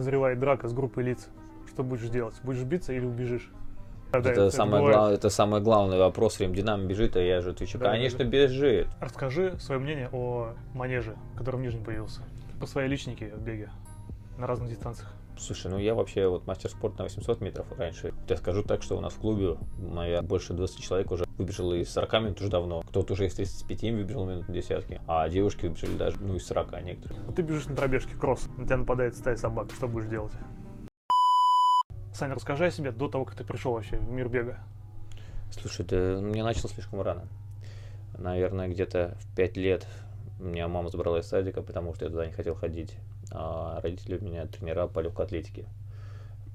назревает драка с группой лиц, что будешь делать? Будешь биться или убежишь? Да, да, Это, самое бывает. глав- это самый главный вопрос. Рим Динамо бежит, а я же отвечу, Да, да, конечно, да. бежит. Расскажи свое мнение о манеже, который в Нижнем появился. По своей личнике в беге на разных дистанциях. Слушай, ну я вообще вот мастер спорта на 800 метров раньше. Я скажу так, что у нас в клубе, моя больше 20 человек уже выбежало из 40 минут уже давно. Кто-то уже из 35 выбежал минут на десятки, а девушки выбежали даже, ну, из 40 некоторые. Ты бежишь на пробежке, кросс, на тебя нападает стая собак, что будешь делать? Саня, расскажи о себе до того, как ты пришел вообще в мир бега. Слушай, ты мне начал слишком рано. Наверное, где-то в 5 лет меня мама забрала из садика, потому что я туда не хотел ходить. А родители у меня тренера по легкой атлетике.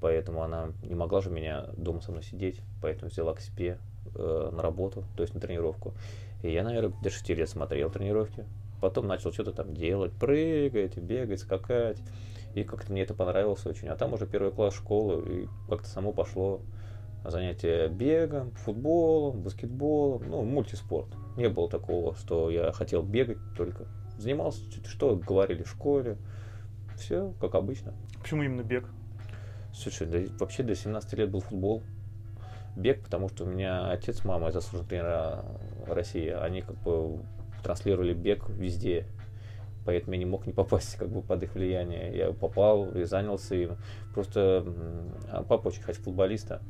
Поэтому она не могла же меня дома со мной сидеть, поэтому взяла к себе э, на работу, то есть на тренировку. И я, наверное, до 6 лет смотрел тренировки. Потом начал что-то там делать, прыгать, бегать, скакать. И как-то мне это понравилось очень. А там уже первый класс школы, и как-то само пошло занятия бегом, футболом, баскетболом, ну, мультиспорт. Не было такого, что я хотел бегать только. Занимался, что говорили в школе. Все, как обычно. Почему именно бег? Слушай, да вообще до 17 лет был футбол. Бег, потому что у меня отец, мама, заслуженные тренера России, они как бы транслировали бег везде. Поэтому я не мог не попасть как бы под их влияние. Я попал и занялся им. Просто папа очень хотел футболиста.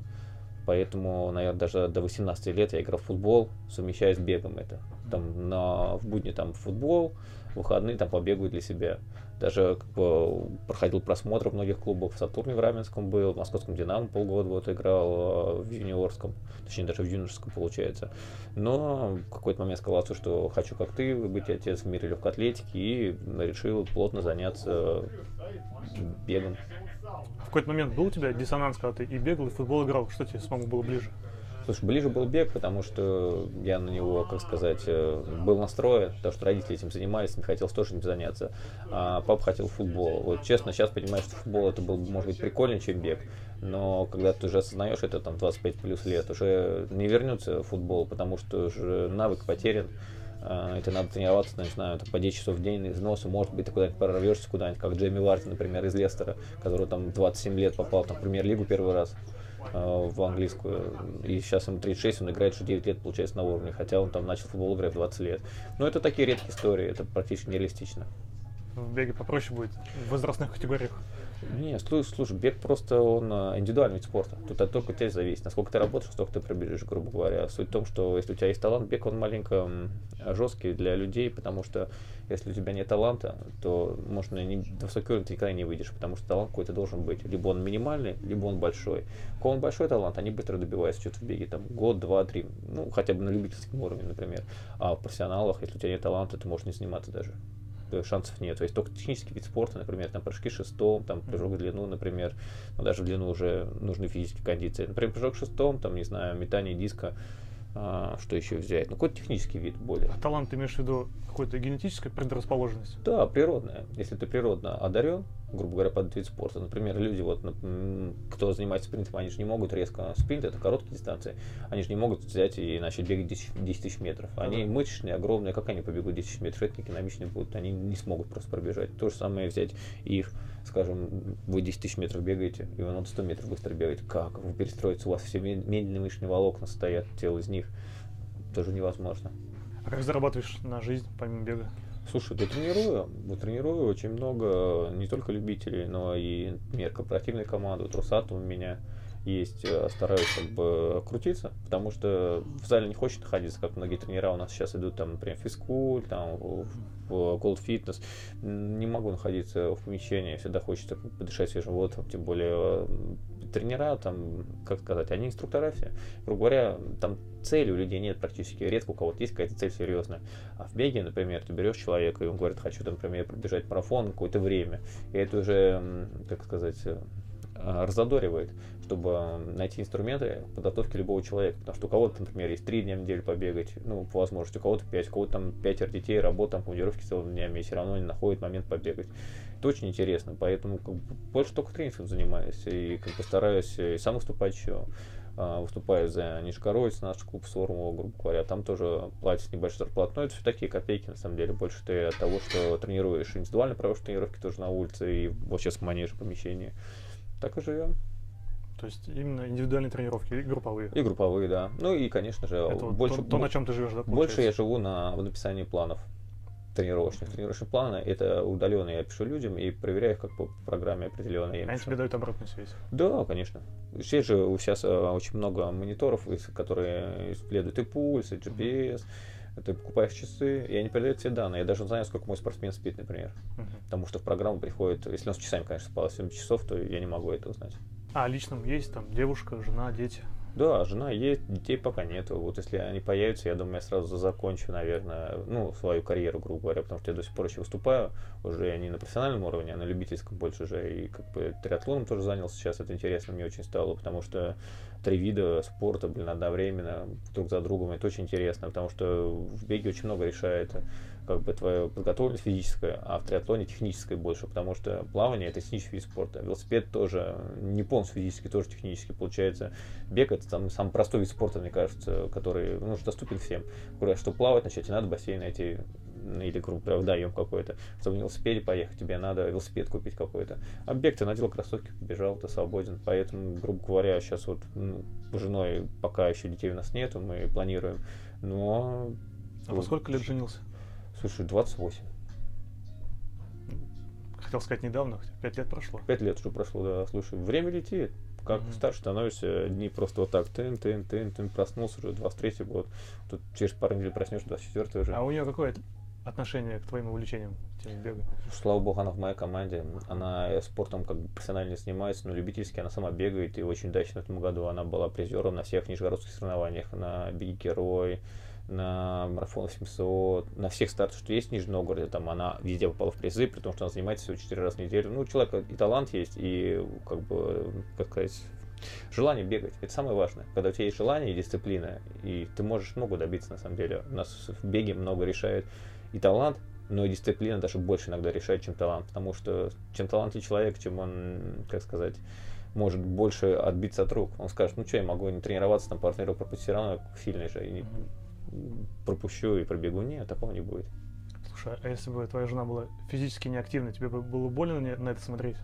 Поэтому, наверное, даже до 18 лет я играл в футбол, совмещая с бегом это. Там на, в будни там футбол, в выходные там побегаю для себя. Даже как бы, проходил просмотр многих клубах. В Сатурне в Раменском был, в Московском Динамо полгода вот играл, э, в юниорском, точнее даже в юношеском получается. Но в какой-то момент сказал отцу, что хочу как ты быть отец в мире легкой атлетики и решил плотно заняться бегом. В какой-то момент был у тебя диссонанс, когда ты и бегал, и футбол играл? Что тебе самому было ближе? Слушай, ближе был бег, потому что я на него, как сказать, э, был настроен, потому что родители этим занимались, не хотел тоже этим заняться. А папа хотел футбол. Вот честно, сейчас понимаю, что футбол это был, может быть, прикольнее, чем бег. Но когда ты уже осознаешь это, там, 25 плюс лет, уже не вернется футбол, потому что уже навык потерян. А, Это надо тренироваться, не знаю, по 10 часов в день износа, может быть, ты куда-нибудь прорвешься куда-нибудь, как Джейми Варти, например, из Лестера, который там 27 лет попал там, в премьер-лигу первый раз в английскую. И сейчас ему 36, он играет уже 9 лет, получается, на уровне, хотя он там начал футбол играть в 20 лет. Но это такие редкие истории, это практически нереалистично. В беге попроще будет в возрастных категориях. Не, слушай, слушай, бег просто он а, индивидуальный вид спорта. Тут от только тебя зависит. Насколько ты работаешь, столько ты пробежишь, грубо говоря. Суть в том, что если у тебя есть талант, бег он маленько жесткий для людей, потому что если у тебя нет таланта, то можно не, до высокий уровень ты никогда не выйдешь, потому что талант какой-то должен быть. Либо он минимальный, либо он большой. Кого он большой талант, они быстро добиваются что-то в беге, там год, два, три, ну хотя бы на любительском уровне, например. А в профессионалах, если у тебя нет таланта, ты можешь не заниматься даже шансов нет. То есть только технический вид спорта, например, там прыжки шестом, там прыжок в длину, например, но даже в длину уже нужны физические кондиции. Например, прыжок шестом, там, не знаю, метание диска, а, что еще взять? Ну, какой-то технический вид более. А талант ты имеешь в виду какую-то генетическую предрасположенность? Да, природная. Если ты природно одарен, грубо говоря, под вид спорта. Например, люди, вот, кто занимается спринтом, они же не могут резко... Спринт — это короткие дистанции. Они же не могут взять и начать бегать 10, 10 тысяч метров. Они Ага. мышечные, огромные. Как они побегут 10 тысяч метров? Это не экономичные будут. Они не смогут просто пробежать. То же самое взять их, скажем, вы 10 тысяч метров бегаете, и вы надо 100 метров быстро бегать. Как? Вы перестроиться, у вас все мед- медленные мышечные волокна стоят, тело из них. Тоже невозможно. А как зарабатываешь на жизнь помимо бега? Слушай, да тренирую. Вот тренирую очень много не только любителей, но и, например, корпоративной команды. Вот Росатом у меня есть. э, Стараюсь как бы крутиться, потому что в зале не хочет находиться, как многие тренера у нас сейчас идут, там, например, физкуль, там, в в Gold Fitness. Не могу находиться в помещении, всегда хочется подышать свежим воздухом, тем более э, тренера, там, как сказать, они инструктора все. Грубо говоря, там цели у людей нет практически. Редко у кого-то есть какая-то цель серьезная. А в беге, например, ты берешь человека, и он говорит, хочу, например, пробежать марафон какое-то время. И это уже, как сказать, э, разодоривает, чтобы найти инструменты подготовки любого человека. Потому что у кого-то, например, есть три дня в неделю побегать, ну, по возможности, у кого-то пять, у кого-то там пятеро детей, работа, там, командировки целыми днями, и все равно не находит момент побегать. Это очень интересно, поэтому как бы, больше только тренингом занимаюсь, и как бы стараюсь э, и сам выступать еще а, выступает за Нижегородец, наш клуб Сормова, грубо говоря, там тоже платят небольшую зарплату. Но это все такие копейки, на самом деле. Больше ты от того, что тренируешь индивидуально, проводишь тренировки тоже на улице и вот сейчас в манеже помещении. Так и живем. То есть именно индивидуальные тренировки и групповые. И групповые, да. Ну и, конечно же, Это больше, то, то, на чем ты живешь, да, больше я получается? живу на написании планов тренировочных. Тренировочные планы это удаленно я пишу людям и проверяю их как по программе определенной. Они тебе дают обратную связь. Да, конечно. Сейчас же сейчас а, очень много мониторов, которые исследуют и пульс, и GPS. Ты покупаешь часы, и они передают все данные. Я даже знаю, сколько мой спортсмен спит, например. Мгм. Потому что в программу приходит, если он с часами, конечно, спал 7 часов, то я не могу это узнать. А личном есть там девушка, жена, дети. Да, жена есть, детей пока нету. Вот если они появятся, я думаю, я сразу закончу, наверное, ну, свою карьеру, грубо говоря, потому что я до сих пор еще выступаю, уже не на профессиональном уровне, а на любительском больше уже. И как бы триатлоном тоже занялся сейчас, это интересно мне очень стало, потому что три вида спорта, блин, одновременно, друг за другом, это очень интересно, потому что в беге очень много решает как бы твоя подготовленность физическая, а в триатлоне техническая больше, потому что плавание это технический вид спорта. Велосипед тоже не полностью физический, тоже технический. Получается, бег это там самый простой вид спорта, мне кажется, который ну, доступен всем. Говорят, что плавать начать, тебе надо бассейн найти или, грубо говоря, водоем какой-то. На велосипеде поехать, тебе надо велосипед купить какой-то. А бег ты надел кроссовки, побежал, ты свободен. Поэтому, грубо говоря, сейчас вот ну, с женой пока еще детей у нас нету, мы планируем. Но... А во сколько лет женился? Слушай, 28. Хотел сказать недавно, хотя пять лет прошло. Пять лет уже прошло, да. Слушай, время летит. Как Мгм. старше становишься, дни просто вот так, тын, тын, тын, тын, проснулся уже 23 год. Тут через пару недель проснешься, 24 уже. А у нее какое отношение к твоим увлечениям, тем бега? Слава богу, она в моей команде. Она спортом как бы профессионально занимается, но любительски она сама бегает. И очень удачно в этом году она была призером на всех нижегородских соревнованиях. На Беги Герой, на марафон 700, на всех стартах, что есть в Нижнем Новгороде. Там она везде попала в призы, при том, что она занимается всего 4 раза в неделю. Ну, у человека и талант есть, и как бы, как сказать, желание бегать. Это самое важное. Когда у тебя есть желание и дисциплина, и ты можешь много добиться на самом деле. У нас в беге много решает и талант, но и дисциплина даже больше иногда решает, чем талант. Потому что чем талантливый человек, чем он, как сказать, может больше отбиться от рук. Он скажет, ну что, я могу не тренироваться, там тренировок пропустить, все равно сильный же, и пропущу и пробегу. Нет, такого не будет. Слушай, а если бы твоя жена была физически неактивной, тебе бы было больно на это смотреть?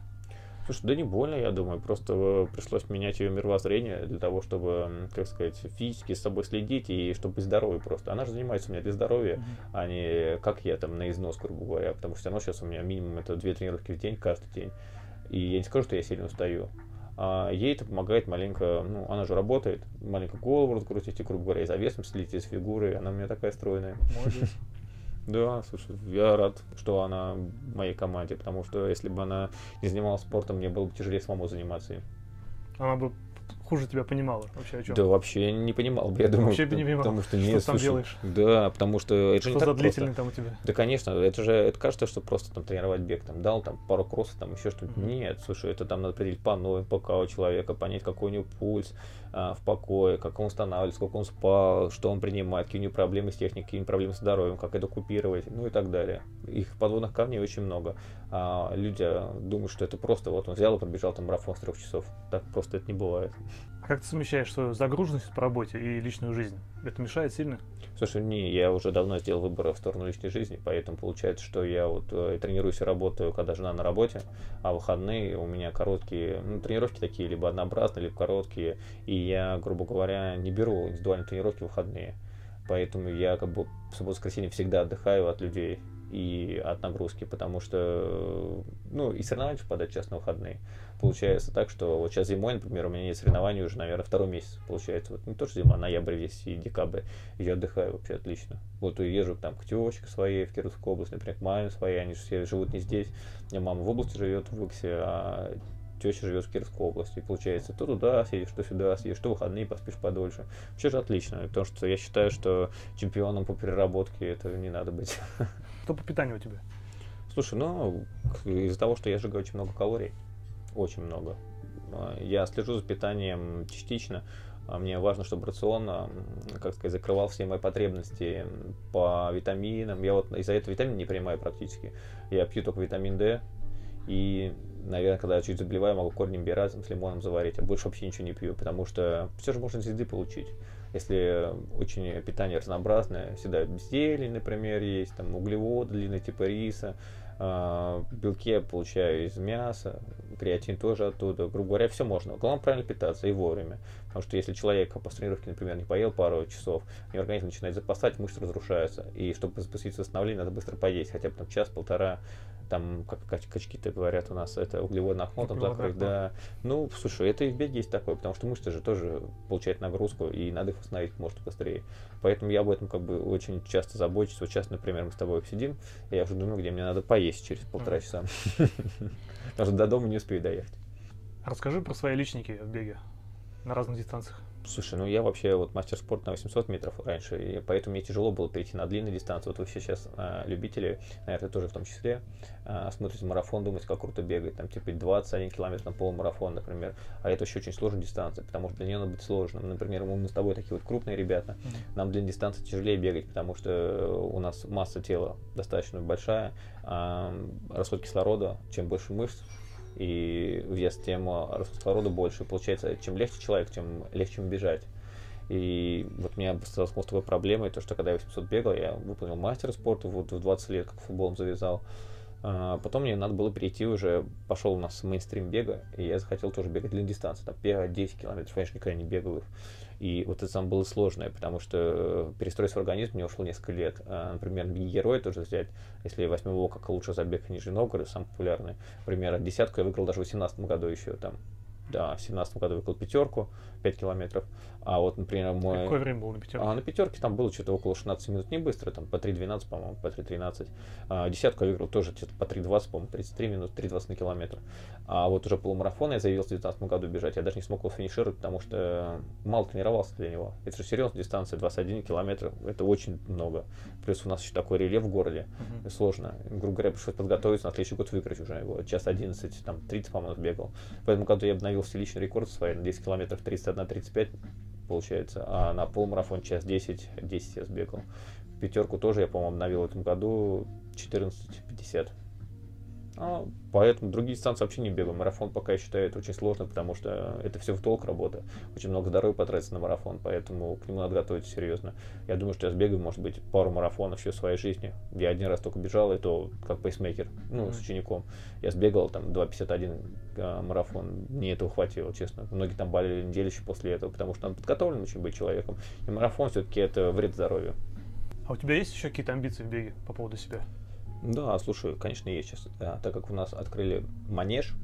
Слушай, да не больно, я думаю, просто э, пришлось менять ее мировоззрение для того, чтобы, как сказать, физически с собой следить и чтобы быть здоровой просто. Она же занимается у меня для здоровья, а не как я там на износ, грубо говоря, потому что все равно сейчас у меня минимум это две тренировки в день, каждый день. И я не скажу, что я сильно устаю. А ей это помогает маленько, ну, она же работает, маленько голову раскрутить, и, грубо говоря, и за весом следить, и с фигурой, она у меня такая стройная. Молодец. Да, слушай, я рад, что она в моей команде, потому что если бы она не занималась спортом, мне было бы тяжелее самому заниматься им. Она бы хуже тебя понимала вообще о чем. Да вообще я не понимал бы, я думаю. Вообще бы не понимал, потому что что нет, ты там слушай, делаешь. Да, потому что это же Что не за так длительный просто. там у тебя? Да, конечно, это же, это кажется, что просто там тренировать бег, там дал там пару кроссов, там еще что-то. Мгм. Нет, слушай, это там надо определить по новым ПК у человека, понять, какой у него пульс в покое, как он устанавливает, сколько он спал, что он принимает, какие у него проблемы с техникой, какие у него проблемы с здоровьем, как это купировать, ну и так далее. Их подводных камней очень много. А люди а, думают, что это просто вот он взял и пробежал там марафон с трех часов. Так просто это не бывает. А как ты совмещаешь свою загруженность по работе и личную жизнь? Это мешает сильно? Слушай, не, я уже давно сделал выбор в сторону личной жизни, поэтому получается, что я вот э, тренируюсь и работаю, когда жена на работе, а выходные у меня короткие, ну, тренировки такие, либо однообразные, либо короткие, и я, грубо говоря, не беру индивидуальные тренировки в выходные. Поэтому я как бы в субботу-воскресенье всегда отдыхаю от людей и от нагрузки, потому что, ну, и соревнования попадают сейчас на выходные. Получается так, что вот сейчас зимой, например, у меня нет соревнований уже, наверное, второй месяц получается. Вот не то, что зима, ноябрь весь и декабрь. И я отдыхаю вообще отлично. Вот и езжу там к тёчке своей в Кировскую область, например, к маме своей, они же все живут не здесь. У меня мама в области живет, в Иксе, а теща живет в Кировской области. И получается, то туда съедешь, то сюда съедешь, то выходные поспишь подольше. Вообще же отлично, потому что я считаю, что чемпионом по переработке это не надо быть. Что по питанию у тебя? Слушай, ну, из-за того, что я сжигаю очень много калорий, очень много, а, я слежу за питанием частично. А Мне важно, чтобы рацион, а, как сказать, закрывал все мои потребности по витаминам. Я вот из-за этого витамин не принимаю практически. Я пью только витамин D. И наверное, когда я чуть заболеваю, могу корень имбиря с лимоном заварить, а больше вообще ничего не пью, потому что все же можно из еды получить. Если очень питание разнообразное, всегда зелень, например, есть, там углеводы длинные типа риса, э, белки я получаю из мяса, креатин тоже оттуда. Грубо говоря, все можно. Главное правильно питаться и вовремя. Потому что если человек после тренировки, например, не поел пару часов, у него организм начинает запасать, мышцы разрушаются. И чтобы запустить восстановление, надо быстро поесть, хотя бы там час-полтора там, как качки-то говорят у нас, это углеводное окно там закрыть, да. Ну, слушай, это и в беге есть такое, потому что мышцы же тоже получают нагрузку, и надо их восстановить может быстрее. Поэтому я об этом как бы очень часто забочусь. Вот сейчас, например, мы с тобой сидим, и я уже думаю, где мне надо поесть через полтора часа. Потому что до дома не успею доехать. Расскажи про свои личники в беге на разных дистанциях. Слушай, ну я вообще вот мастер спорта на 800 метров раньше, и поэтому мне тяжело было перейти на длинные дистанции. Вот вы все сейчас а, любители, наверное, тоже в том числе, а, смотрите марафон, думаете, как круто бегать, там типа 21 километр на полумарафон, например. А это еще очень сложная дистанция, потому что для нее надо быть сложным. Например, мы с тобой такие вот крупные ребята, mm-hmm. нам длинные дистанции тяжелее бегать, потому что у нас масса тела достаточно большая, а расход кислорода, чем больше мышц, и вес тем кислорода больше. Получается, чем легче человек, тем легче ему бежать. И вот у меня столкнулся с такой проблемой, то, что когда я 800 бегал, я выполнил мастер спорта, вот в 20 лет, как футболом завязал. А потом мне надо было перейти уже, пошел у нас мейнстрим бега, и я захотел тоже бегать длинные дистанции, там 5-10 километров, конечно, никогда не бегал их. И вот это сам было сложное, потому что перестроить свой организм мне ушло несколько лет. А, например, герой тоже взять, если возьмем как лучше забег Нижний Новгород, самый популярный, например, десятку я выиграл даже в 2018 году еще там. Да, в 2017 году выиграл пятерку, 5 километров. А вот, например, мой... Какое время было на пятерке? А на пятерке там было что-то около 16 минут, не быстро, там по 3.12, по-моему, по 3.13. А, десятку я выиграл тоже что-то по 3.20, по-моему, 33 минут, 3.20 на километр. А вот уже полумарафон я заявился в 2019 году бежать, я даже не смог его финишировать, потому что мало тренировался для него. Это же серьезная дистанция, 21 километр, это очень много. Плюс у нас еще такой рельеф в городе, uh-huh. сложно. Грубо говоря, пришлось подготовиться, на следующий год выиграть уже его. Час 11, там 30, по-моему, бегал. В этом году я обновил все личный рекорд свой на 10 километров 31-35 получается, а на полумарафон час 10, 10 я сбегал. Пятерку тоже я, по-моему, обновил в этом году 14.50. А, поэтому другие дистанции вообще не бегаю. Марафон пока я считаю это очень сложно, потому что это все в толк работа. Очень много здоровья потратится на марафон, поэтому к нему надо готовиться серьезно. Я думаю, что я сбегаю, может быть, пару марафонов еще в своей жизни. Я один раз только бежал, и то как пейсмейкер, ну, с учеником. Я сбегал там 2.51 а, марафон, мне этого хватило, честно. Многие там болели неделю еще после этого, потому что надо подготовлен очень быть человеком. И марафон все-таки это вред здоровью. А у тебя есть еще какие-то амбиции в беге по поводу себя? Да, слушай, конечно, есть сейчас. Да, так как у нас открыли манеж,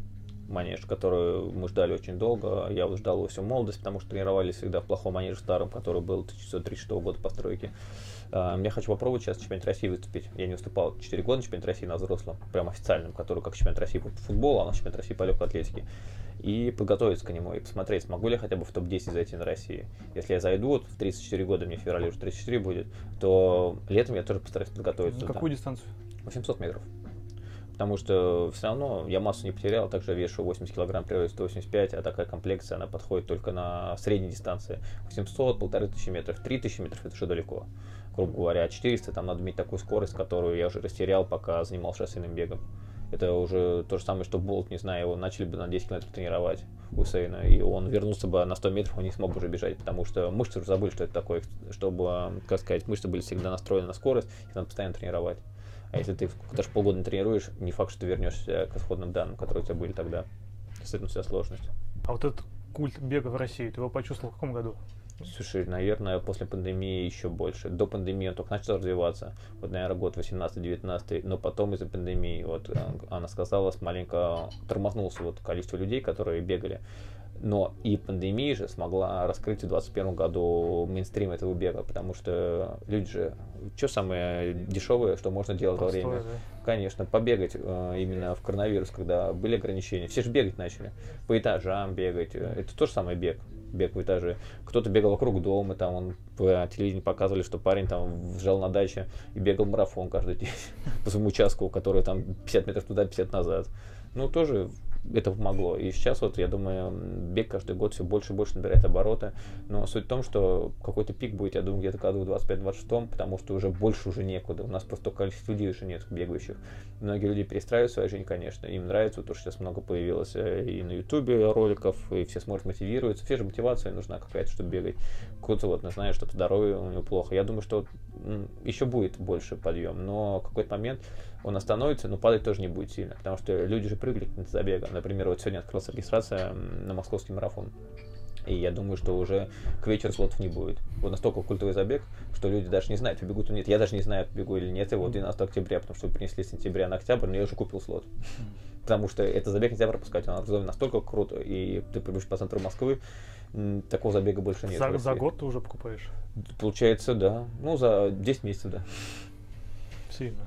манеж, который мы ждали очень долго. Я ждал его всю молодость, потому что тренировались всегда в плохом манеже старом, который был 1936 года постройки. Uh, я хочу попробовать сейчас в чемпионате России выступить. Я не выступал 4 года на чемпионате России на взрослом, прям официальном, который как чемпионат России по футболу, а на чемпионат России по легкой атлетике. И подготовиться к нему, и посмотреть, смогу ли я хотя бы в топ-10 зайти на России. Если я зайду, вот в 34 года, мне в феврале уже 34 будет, то летом я тоже постараюсь подготовиться. На какую дистанцию? 800 метров. Потому что все равно я массу не потерял, также вешу 80 килограмм, при 185, а такая комплекция, она подходит только на средней дистанции. 800, полторы тысячи метров, 3000 метров это уже далеко. Грубо говоря, 400 там надо иметь такую скорость, которую я уже растерял, пока занимался шоссейным бегом. Это уже то же самое, что Болт, не знаю, его начали бы на 10 километров тренировать у Сейна, и он вернулся бы на 100 метров, он не смог бы уже бежать, потому что мышцы уже забыли, что это такое, чтобы, как сказать, мышцы были всегда настроены на скорость, их надо постоянно тренировать. А если ты даже полгода тренируешь, не факт, что ты вернешься к исходным данным, которые у тебя были тогда. С этим вся сложность. А вот этот культ бега в России, ты его почувствовал в каком году? Слушай, наверное, после пандемии еще больше. До пандемии он только начал развиваться. Вот, наверное, год 18-19, но потом из-за пандемии, вот, э, она сказала, маленько тормознулся вот количество людей, которые бегали. Но и пандемия же смогла раскрыть в 2021 году мейнстрим этого бега, потому что люди же, что самое дешевое, что можно делать Простое, во время? Да. Конечно, побегать э, именно в коронавирус, когда были ограничения. Все же бегать начали, по этажам бегать. Это тоже самое бег бег в этаже. Кто-то бегал вокруг дома, там он по телевидению показывали, что парень там жил на даче и бегал марафон каждый день по своему участку, который там 50 метров туда, 50 назад. Ну, тоже это помогло. И сейчас вот, я думаю, бег каждый год все больше и больше набирает обороты. Но суть в том, что какой-то пик будет, я думаю, где-то году в 25-26, потому что уже больше уже некуда. У нас просто количество людей уже нет бегающих. Многие люди перестраивают свою жизнь, конечно. Им нравится, то, что сейчас много появилось э, и на ютубе роликов, и все смотрят, мотивируются. Все же мотивация нужна какая-то, чтобы бегать. Кто-то вот, не знаю, что-то здоровье у него плохо. Я думаю, что еще будет больше подъем, но в какой-то момент он остановится, но падать тоже не будет сильно, потому что люди же прыгали к забегам. Например, вот сегодня открылась регистрация на московский марафон. И я думаю, что уже к вечеру слотов не будет. Вот настолько культовый забег, что люди даже не знают, побегут или нет. Я даже не знаю, побегу или нет. И вот 12 октября, потому что принесли с сентября на октябрь, но я уже купил слот. Потому что этот забег нельзя пропускать, он организован настолько круто, и ты прибудешь по центру Москвы, такого забега больше нет. За, за год ты уже покупаешь? Получается, да. Ну, за 10 месяцев, да. Сильно.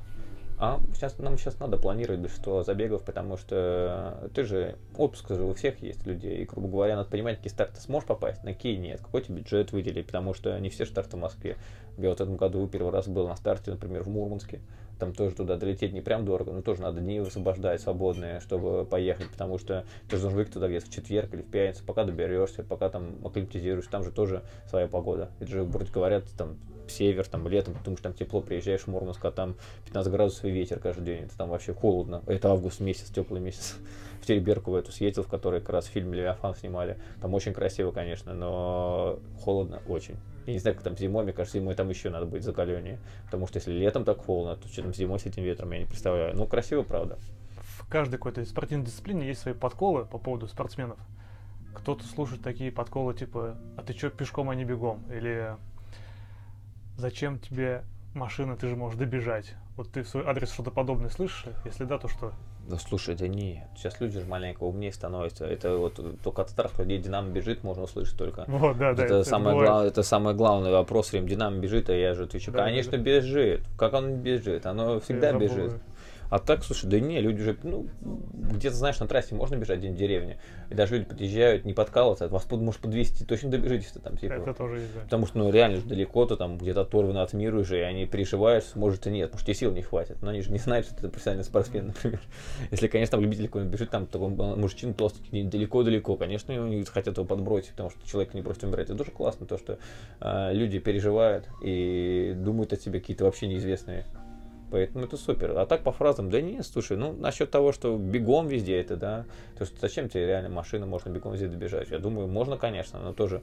А сейчас, нам сейчас надо планировать большинство забегов, потому что ты же, отпуск же у всех есть людей, и, грубо говоря, надо понимать, какие старты сможешь попасть, на какие нет, какой тебе бюджет выделить, потому что не все старты в Москве. Я вот в этом году первый раз был на старте, например, в Мурманске, там тоже туда долететь не прям дорого, но тоже надо дни высвобождать свободные, чтобы поехать, потому что ты же должен выйти туда где-то в четверг или в пятницу, пока доберешься, пока там акклиматизируешь, там же тоже своя погода. Это же, вроде говорят, там север, там летом, потому что там тепло, приезжаешь в Мурманск, а там 15 градусов и ветер каждый день, это там вообще холодно. Это август месяц, теплый месяц. В Тереберку в эту съездил, в которой как раз фильм Левиафан снимали. Там очень красиво, конечно, но холодно очень. Я не знаю, как там зимой, мне кажется, зимой там еще надо быть закаленнее. Потому что если летом так холодно, то что там зимой с этим ветром, я не представляю. Ну, красиво, правда. В каждой какой-то спортивной дисциплине есть свои подколы по поводу спортсменов. Кто-то слушает такие подколы, типа, а ты что, пешком, а не бегом? Или зачем тебе машина, ты же можешь добежать. Вот ты в свой адрес что-то подобное слышишь? Если да, то что? Да слушай, да нет. Сейчас люди же маленько умнее становятся. Это вот только от старых людей Динамо бежит, можно услышать только. Вот, да, да. Это, это, самое гла- это самый главный вопрос. Время Динамо бежит, а я же отвечу, да, конечно, да. бежит. Как он бежит? Оно всегда бежит. А так, слушай, да не, люди же, ну, где-то, знаешь, на трассе можно бежать день в деревне. И даже люди подъезжают, не подкалываться, вас под, может подвести, точно добежитесь-то там, типа. Это тоже есть, да. Потому что, ну, реально же далеко, то там где-то оторвано от мира уже, и они переживаешь, может и нет, потому что тебе сил не хватит. Но они же не знают, что ты профессиональный спортсмен, например. Если, конечно, там любитель какой-нибудь бежит, там такой мужчина толстый, далеко-далеко, конечно, они хотят его подбросить, потому что человек не просто умирает. Это тоже классно, то, что э, люди переживают и думают о себе какие-то вообще неизвестные Поэтому это супер. А так по фразам, да нет, слушай, ну насчет того, что бегом везде это, да, то есть зачем тебе реально машина, можно бегом везде добежать? Я думаю, можно, конечно, но тоже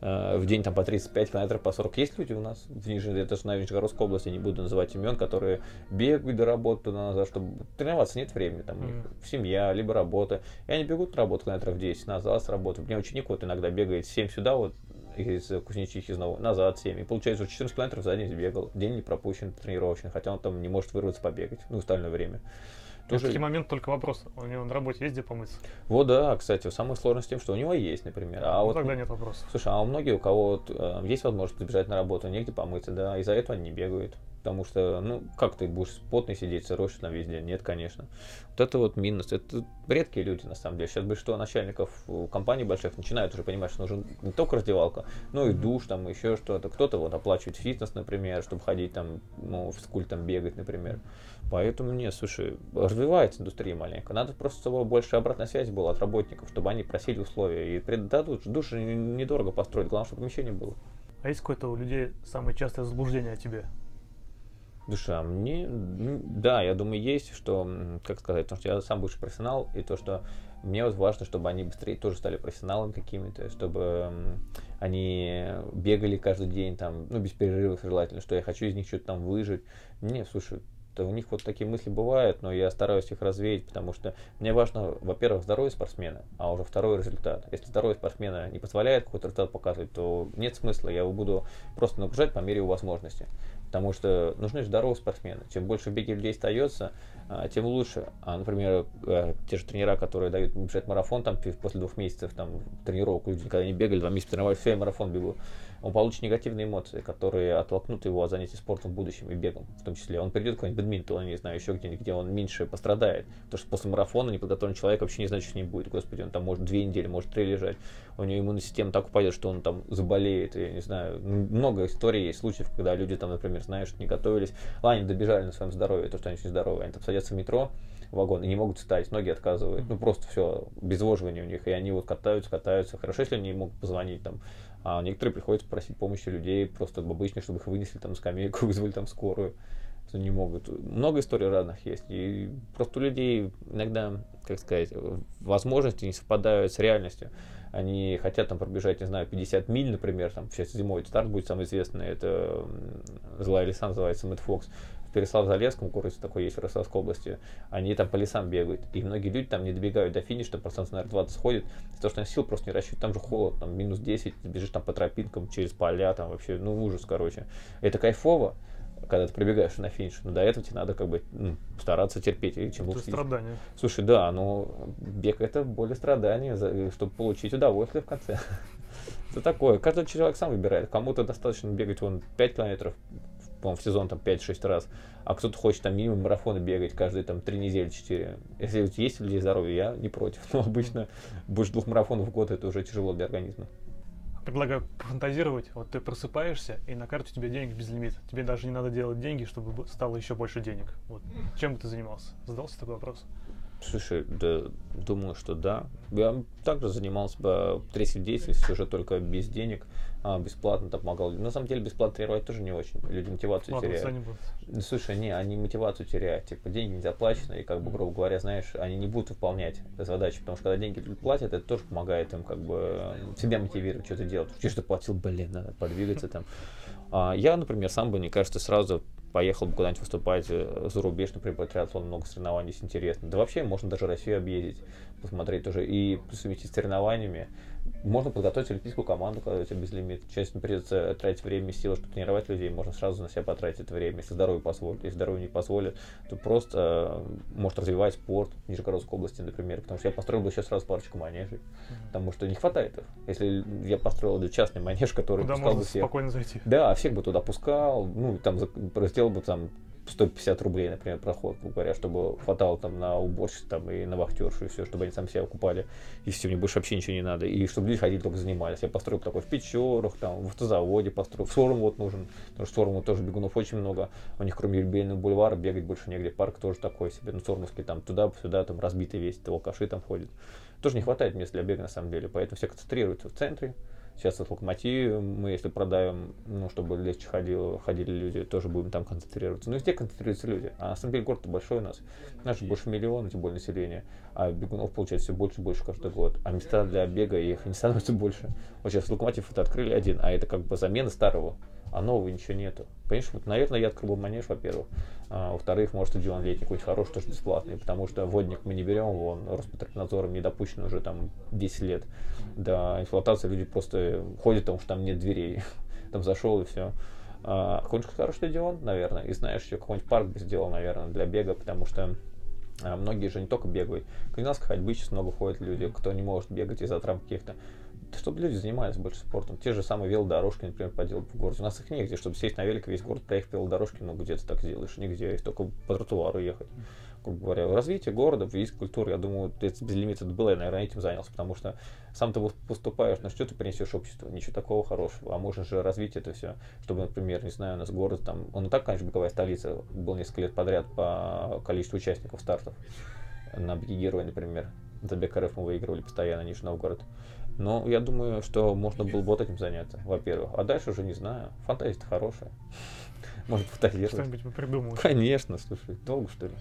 э, в день там по 35 километров, по 40. Есть люди у нас в Нижней, это же на Нижегородской области, не буду называть имен, которые бегают до работы туда-назад, чтобы тренироваться нет времени, там у них mm. семья, либо работа. И они бегут на работу километров 10 назад с работы. У меня ученик вот иногда бегает 7 сюда, вот из Кузнечихи снова назад 7. И получается, 14 километров за день сбегал. День не пропущен тренировочный, хотя он там не может вырваться побегать, ну, остальное время. Тоже... В такой момент только вопрос, у него на работе есть где помыться? Вот да, кстати, самая сложность в том, что у него есть, например. А ну, вот, тогда нет вопроса. Слушай, а у многих, у кого вот, э, есть возможность забежать на работу, негде помыться, да, из-за этого они не бегают. Потому что, ну, как ты будешь потный сидеть, сырой там весь день? Нет, конечно. Вот это вот минус. Это редкие люди, на самом деле. Сейчас большинство начальников компаний больших начинают уже понимать, что нужен не только раздевалка, но и душ, там, еще что-то. Кто-то вот оплачивает фитнес, например, чтобы ходить там, ну, в скуль там бегать, например. Поэтому, не, слушай, развивается индустрия маленько. Надо просто, чтобы больше обратной связи было от работников, чтобы они просили условия. И предадут. Душ недорого построить, главное, чтобы помещение было. А есть какое-то у людей самое частое заблуждение о тебе? Душа, мне, да, я думаю, есть, что, как сказать, потому что я сам бывший профессионал, и то, что мне вот важно, чтобы они быстрее тоже стали профессионалами какими-то, чтобы они бегали каждый день, там, ну, без перерывов желательно, что я хочу из них что-то там выжить. Не, слушай, у них вот такие мысли бывают, но я стараюсь их развеять, потому что мне важно, во-первых, здоровье спортсмена, а уже второй результат. Если здоровье спортсмена не позволяет какой-то результат показывать, то нет смысла, я его буду просто нагружать по мере его возможности потому что нужны здоровые спортсмены. Чем больше в беге людей остается, тем лучше. А, например, э, те же тренера, которые дают бежать марафон там, после двух месяцев там, тренировок, люди никогда не бегали, два месяца тренировались, все, я марафон бегу он получит негативные эмоции, которые оттолкнут его от занятий спортом в будущем и бегом в том числе. Он придет в какой-нибудь бадминтон, не знаю, еще где-нибудь, где он меньше пострадает. Потому что после марафона неподготовленный человек вообще не знает, что с ним будет. Господи, он там может две недели, может три лежать. У него иммунная система так упадет, что он там заболеет. Я не знаю, много историй есть, случаев, когда люди там, например, знаешь, не готовились. Ладно, добежали на своем здоровье, то, что они очень здоровые. Они там садятся в метро, вагон и не могут встать, ноги отказывают. Ну, просто все, обезвоживание у них. И они вот катаются, катаются. Хорошо, если они могут позвонить там. А некоторые приходится просить помощи людей, просто обычно, чтобы их вынесли там на скамейку, вызвали там скорую. Что не могут. Много историй разных есть. И просто у людей иногда, как сказать, возможности не совпадают с реальностью они хотят там пробежать, не знаю, 50 миль, например, там сейчас зимой старт будет самый известный, это злая леса называется Мэтт Фокс, Переслав-Залесском курсе такой есть в Ростовской области, они там по лесам бегают, и многие люди там не добегают до финиша, там процентов, наверное, 20 сходит, потому что на сил просто не рассчитывают, там же холод, там минус 10, ты бежишь там по тропинкам, через поля, там вообще, ну ужас, короче. Это кайфово, когда ты пробегаешь на финиш. Но до этого тебе надо как бы ну, стараться терпеть. И чем Это страдание. Слушай, да, но бег это более страдание, за, чтобы получить удовольствие в конце. Это такое. Каждый человек сам выбирает. Кому-то достаточно бегать вон 5 километров в сезон там 5-6 раз, а кто-то хочет там минимум марафоны бегать каждые там 3 недели, 4. Если вот есть людей здоровье, я не против. Но обычно больше двух марафонов в год это уже тяжело для организма предлагаю пофантазировать. Вот ты просыпаешься, и на карте у тебя денег без лимита. Тебе даже не надо делать деньги, чтобы стало еще больше денег. Вот. Чем бы ты занимался? Задался такой вопрос? Слушай, да, думаю, что да. Я также занимался бы третьей деятельностью, уже только без денег, а, бесплатно там помогал. На самом деле бесплатно тренировать тоже не очень. Люди мотивацию Ладно, теряют. Ну, слушай, не, они мотивацию теряют. Типа деньги не заплачены, и как бы, грубо говоря, знаешь, они не будут выполнять задачи. Потому что когда деньги платят, это тоже помогает им как бы себя мотивировать, что-то делать. Че что платил, блин, надо подвигаться там. А, я, например, сам бы, мне кажется, сразу поехал бы куда-нибудь выступать э, за рубеж, например, по триатлону, много соревнований, здесь интересно. Да вообще, можно даже Россию объездить, посмотреть тоже и совместить с соревнованиями. Можно подготовить олимпийскую команду, когда у тебя безлимит. Часть придется тратить время и силы, чтобы тренировать людей. Можно сразу на себя потратить это время, если здоровье позволит. Если здоровье не позволит, то просто э, может развивать спорт в Нижегородской области, например. Потому что я построил бы еще сразу парочку манежей. Mm-hmm. Потому что не хватает их. Если я построил бы частный манеж, который Куда пускал можно бы всех. спокойно зайти. Да, всех бы туда пускал. Ну, там сделал бы там 150 рублей, например, проход, говоря, чтобы хватало там на уборщицу там, и на вахтершу, и все, чтобы они там себя окупали, и все, мне больше вообще ничего не надо. И чтобы люди ходили только занимались. Я построил такой в Печорах, там, в автозаводе построил. В Сором вот нужен, потому что в Сорому тоже бегунов очень много. У них, кроме юбилейного бульвара, бегать больше негде. Парк тоже такой себе, ну, Сормовский, там, туда-сюда, там, разбитый весь, алкаши там ходят. Тоже не хватает мест для бега, на самом деле, поэтому все концентрируются в центре, Сейчас от локомотива мы, если продаем, ну, чтобы легче ходило, ходили люди, тоже будем там концентрироваться. Ну, везде концентрируются люди. А на самом деле город большой у нас. У нас же больше миллиона, тем более населения. А бегунов получается все больше и больше каждый год. А места для бега их не становится больше. Вот сейчас локомотив это открыли один, а это как бы замена старого а нового ничего нету. Конечно, вот, наверное, я открыл бы манеж, во-первых. А, во-вторых, может, стадион летний какой-нибудь хороший, тоже бесплатный, потому что водник мы не берем, он Роспотребнадзором не допущен уже там 10 лет. До эксплуатации люди просто ходят, потому что там нет дверей. там зашел и все. А, какой-нибудь хороший стадион, наверное, и знаешь, еще какой-нибудь парк бы сделал, наверное, для бега, потому что а, многие же не только бегают. Кандидатской ходьбы сейчас много ходят люди, кто не может бегать из-за травм каких-то чтобы люди занимались больше спортом. Те же самые велодорожки, например, поделать в городе. У нас их негде, чтобы сесть на велик, весь город проехать по велодорожке, ну где ты так сделаешь, нигде, есть только по тротуару ехать. Грубо говоря, развитие города, физической культуры, я думаю, это без лимита было, я, наверное, этим занялся, потому что сам ты поступаешь, ну что ты принесешь обществу? Ничего такого хорошего, а можно же развить это все, чтобы, например, не знаю, у нас город там, он и так, конечно, беговая столица, был несколько лет подряд по количеству участников стартов на беге например, забег РФ мы выигрывали постоянно, Нижний Новгород. Но я думаю, что можно было бы вот этим заняться, во-первых. А дальше уже не знаю. Фантазия-то хорошая. Может фантазировать. Что-нибудь мы придумаем. Конечно, слушай, долго что ли?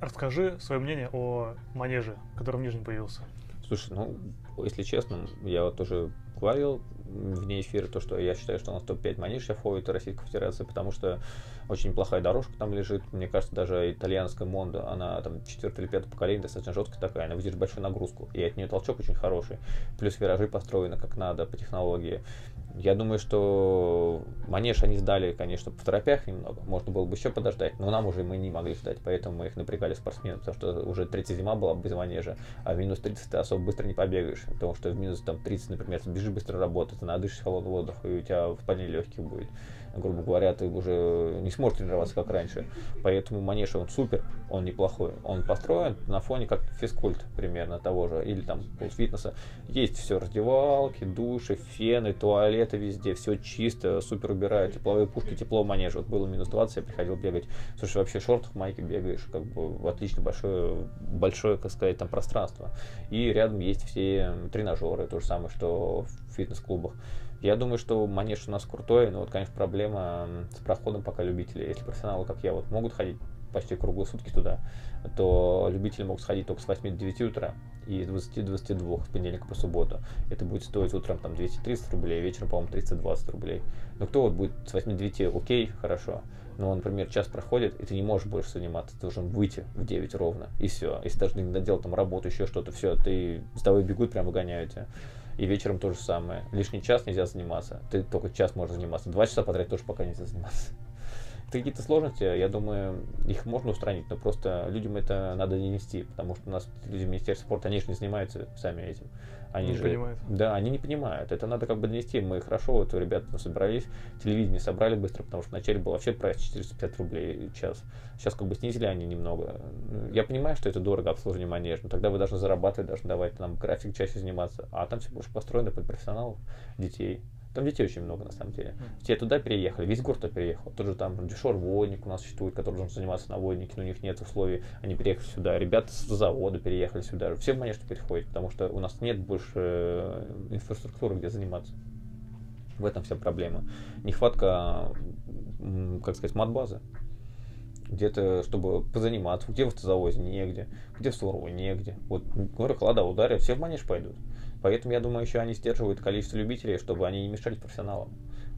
Расскажи свое мнение о манеже, который в Нижнем появился. Слушай, ну, если честно, я вот тоже говорил вне эфира то, что я считаю, что у нас топ-5 манеж входит Российской Федерации, потому что очень плохая дорожка там лежит. Мне кажется, даже итальянская Монда, она там четвертое или пятое поколение, достаточно жесткая такая, она выдержит большую нагрузку, и от нее толчок очень хороший. Плюс виражи построены как надо по технологии. Я думаю, что манеж они сдали, конечно, в торопях немного. Можно было бы еще подождать, но нам уже мы не могли ждать, поэтому мы их напрягали спортсменов, потому что уже третья зима была без манежа, а в минус 30 ты особо быстро не побегаешь, потому что в минус там 30, например, бежишь будешь быстро работать, ты надышишь холодного воздуха, и у тебя воспаление легких будет грубо говоря, ты уже не сможешь тренироваться как раньше. Поэтому манеж, он супер, он неплохой. Он построен на фоне как физкульт примерно того же, или там фитнеса. Есть все, раздевалки, души, фены, туалеты везде, все чисто, супер убирают, тепловые пушки, тепло манежа. Вот было минус 20, я приходил бегать. Слушай, вообще шортах, майке бегаешь, как бы в отлично большое, большое, как сказать, там пространство. И рядом есть все тренажеры, то же самое, что в фитнес-клубах. Я думаю, что манеж у нас крутой, но вот, конечно, проблема с проходом пока любителей. Если профессионалы, как я, вот могут ходить почти круглые сутки туда, то любители могут сходить только с 8 до 9 утра и с 20 до 22 с понедельника по субботу. Это будет стоить утром там 230 рублей, вечером, по-моему, 320 рублей. Но кто вот будет с 8 до 9, окей, хорошо. Но, например, час проходит, и ты не можешь больше заниматься, ты должен выйти в 9 ровно, и все. Если даже не доделал там работу, еще что-то, все, ты с тобой бегут, прям выгоняют тебя. И вечером то же самое. Лишний час нельзя заниматься. Ты только час можешь заниматься. Два часа подряд тоже пока нельзя заниматься. Это какие-то сложности, я думаю, их можно устранить, но просто людям это надо не нести, потому что у нас люди в Министерстве спорта, они же не занимаются сами этим. Они не же, понимают. Да, они не понимают. Это надо как бы донести. Мы хорошо, вот ребята собрались, телевидение собрали быстро, потому что вначале был вообще прайс 450 рублей в час. Сейчас как бы снизили они немного. Я понимаю, что это дорого обслуживание манежа, но тогда вы должны зарабатывать, должны давать нам график чаще заниматься. А там все больше построено под профессионалов, детей. Там детей очень много, на самом деле. Те туда переехали, весь город туда переехал. Тот же там дешор водник у нас существует, который должен заниматься на воднике, но у них нет условий. Они переехали сюда. Ребята с завода переехали сюда. Все в Манеж теперь ходят, потому что у нас нет больше э, инфраструктуры, где заниматься. В этом вся проблема. Нехватка, как сказать, мат-базы. Где-то, чтобы позаниматься. Где в автозавозе? Негде. Где в Сурову? Негде. Вот, говорю, холода ударят, все в Манеж пойдут. Поэтому, я думаю, еще они сдерживают количество любителей, чтобы они не мешали профессионалам.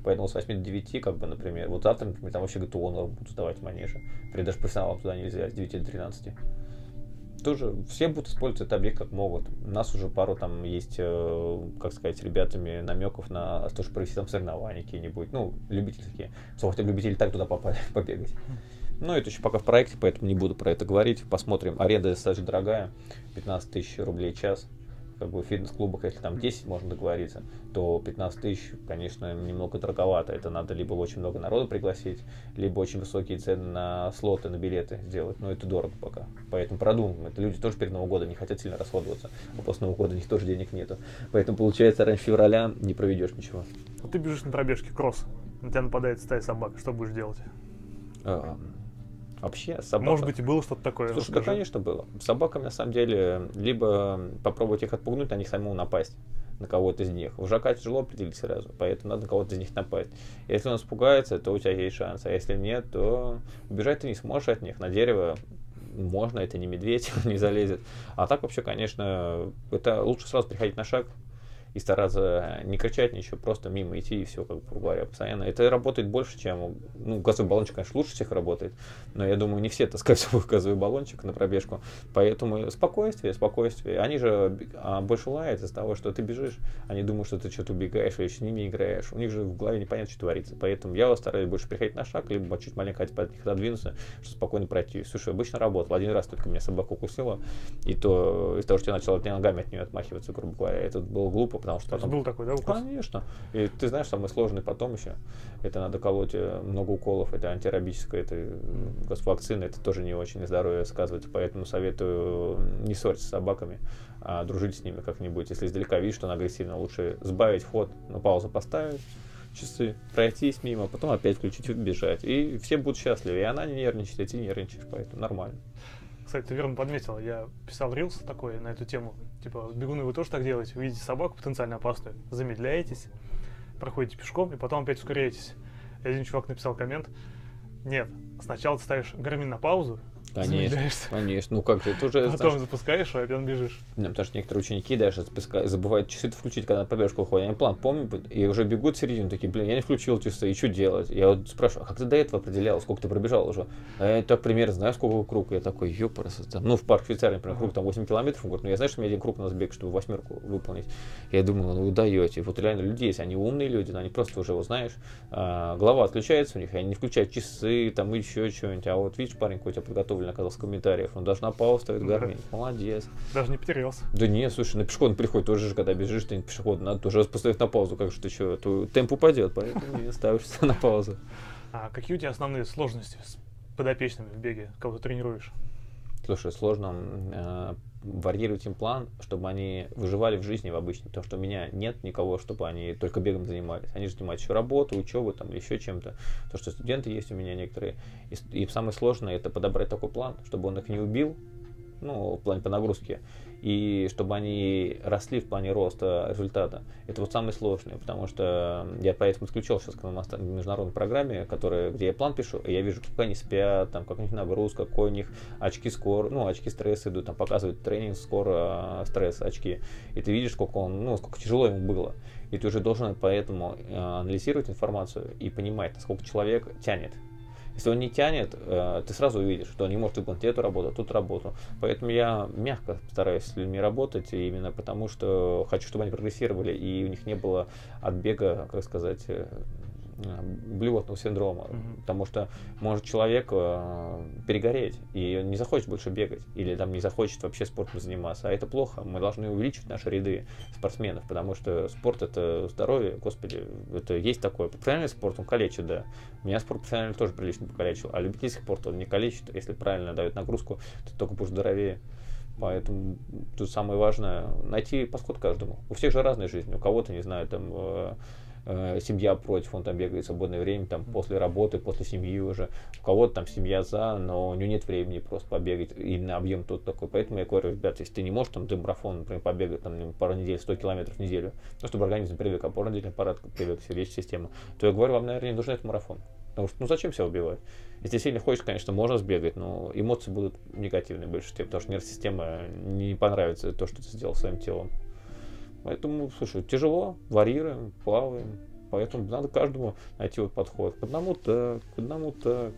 Поэтому с 8 до 9, как бы, например, вот завтра, например, там вообще ГТО будут сдавать в манеже. При даже профессионалам туда нельзя, с 9 до 13. Тоже все будут использовать этот объект как могут. У нас уже пару там есть, э, как сказать, ребятами намеков на то, что провести там соревнования какие-нибудь. Ну, любительские. Собственно, любители так туда попали, побегать. Ну, это еще пока в проекте, поэтому не буду про это говорить. Посмотрим. Аренда достаточно дорогая. 15 тысяч рублей час как бы в фитнес-клубах, если там 10 можно договориться, то 15 тысяч, конечно, немного дороговато. Это надо либо очень много народу пригласить, либо очень высокие цены на слоты, на билеты сделать. Но это дорого пока. Поэтому продумаем. Это люди тоже перед Новым годом не хотят сильно расходоваться. А после Нового года у них тоже денег нету. Поэтому, получается, раньше февраля не проведешь ничего. Ты бежишь на пробежке кросс, на тебя нападает стая собак. Что будешь делать? А, Вообще, собака... Может быть, и было что-то такое. Слушай, да, конечно, было. Собакам, на самом деле, либо попробовать их отпугнуть, на них самому напасть на кого-то из них. Вожака тяжело определить сразу, поэтому надо на кого-то из них напасть. Если он испугается, то у тебя есть шанс, а если нет, то убежать ты не сможешь от них. На дерево можно, это не медведь, не залезет. А так вообще, конечно, это лучше сразу приходить на шаг, и стараться не кричать ничего, просто мимо идти и все, как бы говоря, постоянно. Это работает больше, чем, ну, газовый баллончик, конечно, лучше всех работает, но я думаю, не все таскают с собой газовый баллончик на пробежку, поэтому спокойствие, спокойствие. Они же а, больше лают из-за того, что ты бежишь, они думают, что ты что-то убегаешь или с ними играешь, у них же в голове непонятно, что творится, поэтому я стараюсь больше приходить на шаг, либо чуть маленько от них отодвинуться, чтобы спокойно пройти. Слушай, обычно работал, один раз только меня собака укусила, и то из-за того, что я начал ногами от нее отмахиваться, грубо говоря, это было глупо, потому что потом... был такой, да, укус? Конечно. И ты знаешь, самый сложный потом еще, это надо колоть э, много уколов, это антирабическое, это вакцина, это тоже не очень здоровье сказывается, поэтому советую не ссориться с собаками, а дружить с ними как-нибудь. Если издалека видишь, что она агрессивна, лучше сбавить ход, на паузу поставить, часы, пройтись мимо, потом опять включить и бежать. И все будут счастливы. И она не нервничает, и ты нервничаешь, поэтому нормально. Кстати, ты верно подметил, я писал рилс такой на эту тему. Типа, бегуны вы тоже так делаете, увидите собаку потенциально опасную, замедляетесь, проходите пешком и потом опять ускоряетесь. И один чувак написал коммент, нет, сначала ты ставишь гармин на паузу, Конечно, конечно. Ну как же, это уже... Потом знаешь, запускаешь, а потом бежишь. Да, потому что некоторые ученики даже забывают часы включить, когда на пробежку ходят. Они план помнят, и уже бегут в середину, такие, блин, я не включил часы, и что делать? Я вот спрашиваю, а как ты до этого определял, сколько ты пробежал уже? А я так примерно знаю, сколько круг. Я такой, ёпарас, там, ну в парк Швейцарии, например, круг там 8 километров, он говорит, ну я знаю, что у меня один круг на бег, чтобы восьмерку выполнить. Я думаю, ну вы даете. Вот реально люди есть, они умные люди, но они просто уже, вот знаешь, а, голова отключается у них, они не включают часы, там еще что-нибудь, а вот видишь, парень какой-то подготовлен правильно оказался в комментариях. Он даже на паузу ставит Да. гармин. Молодец. Даже не потерялся. Да не, слушай, на пешеходный переход тоже же, когда бежишь, ты пешеход, надо тоже поставить на паузу, как же ты что, то темп упадет, поэтому не ставишься на паузу. А какие у тебя основные сложности с подопечными в беге, кого ты тренируешь? Слушай, сложно э, варьировать им план, чтобы они выживали в жизни в обычной, потому что у меня нет никого, чтобы они только бегом занимались. Они же занимаются еще работой, учебой там, еще чем-то. То, что студенты есть у меня некоторые. И, и самое сложное это подобрать такой план, чтобы он их не убил, ну, в плане по нагрузке, и чтобы они росли в плане роста результата. Это вот самое сложное, потому что я поэтому исключил сейчас к международной программе, которая, где я план пишу, и я вижу, как они спят, там, как у них нагрузка, какой у них очки скор, ну, очки стресса идут, там показывают тренинг, скор, а, стресс, очки. И ты видишь, сколько он, ну, сколько тяжело ему было. И ты уже должен поэтому э, анализировать информацию и понимать, насколько человек тянет. Если он не тянет, э, ты сразу увидишь, что он не может выполнить эту работу, тут работу. Поэтому я мягко стараюсь с людьми работать, именно потому что хочу, чтобы они прогрессировали, и у них не было отбега, как сказать, э, э, блевотного синдрома. Мгм. Потому что может человек э, перегореть и не захочет больше бегать, или там не захочет вообще спортом заниматься. А это плохо. Мы должны увеличивать наши ряды спортсменов, потому что спорт это здоровье, господи, это есть такое. Профессиональный спорт, он калечит, да. Меня спорт профессиональный тоже прилично покалечил, а любительский спорт он не калечит, если правильно дает нагрузку, ты только будешь здоровее. Поэтому тут самое важное найти подход каждому. У всех же разная жизнь. У кого-то, не знаю, там э, семья против, он там бегает в свободное время, там после работы, после семьи уже. У кого-то там семья за, но у него нет времени просто побегать. Именно объем тут такой. Поэтому я говорю, ребят, если ты не можешь там ты марафон, например, побегать там пару недель, 100 километров в неделю, ну, чтобы организм привык, опорно-двигательный аппарат привык, сердечная система, то я говорю, вам, наверное, не нужен этот марафон. Потому что, ну, зачем себя убивать? Если сильно хочешь, конечно, можно сбегать, но эмоции будут негативные в большинстве, потому что нервная система не понравится то, что ты сделал своим телом. Поэтому, слушай, тяжело, варьируем, плаваем. Поэтому надо каждому найти вот подход. К одному так, к одному так.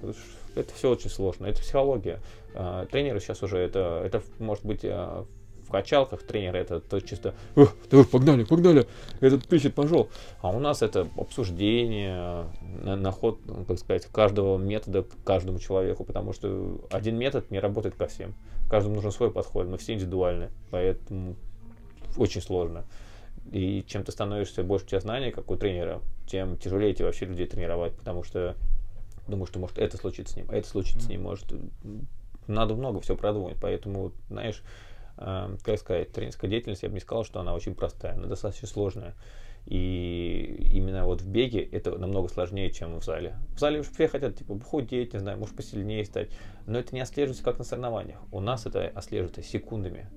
Это все очень сложно. Это психология. А, Тренеры сейчас уже это, это может быть а, в качалках тренеры это то чисто «Эх, давай, погнали, погнали, этот пищит пошел. А у нас это обсуждение, на, на ход, ну, как сказать, каждого метода к каждому человеку, потому что один метод не работает ко всем. Каждому нужен свой подход, мы все индивидуальны, поэтому очень сложно. И чем ты становишься больше у тебя знаний, как у тренера, тем тяжелее тебе вообще людей тренировать, потому что думаю, что может это случится с ним, а это случится с ним, может надо много всего продумать, поэтому, знаешь, э, как сказать, тренерская деятельность, я бы не сказал, что она очень простая, она достаточно сложная. И именно вот в беге это намного сложнее, чем в зале. В зале уж все хотят, типа, худеть, не знаю, может посильнее стать. Но это не отслеживается как на соревнованиях. У нас это отслеживается секундами.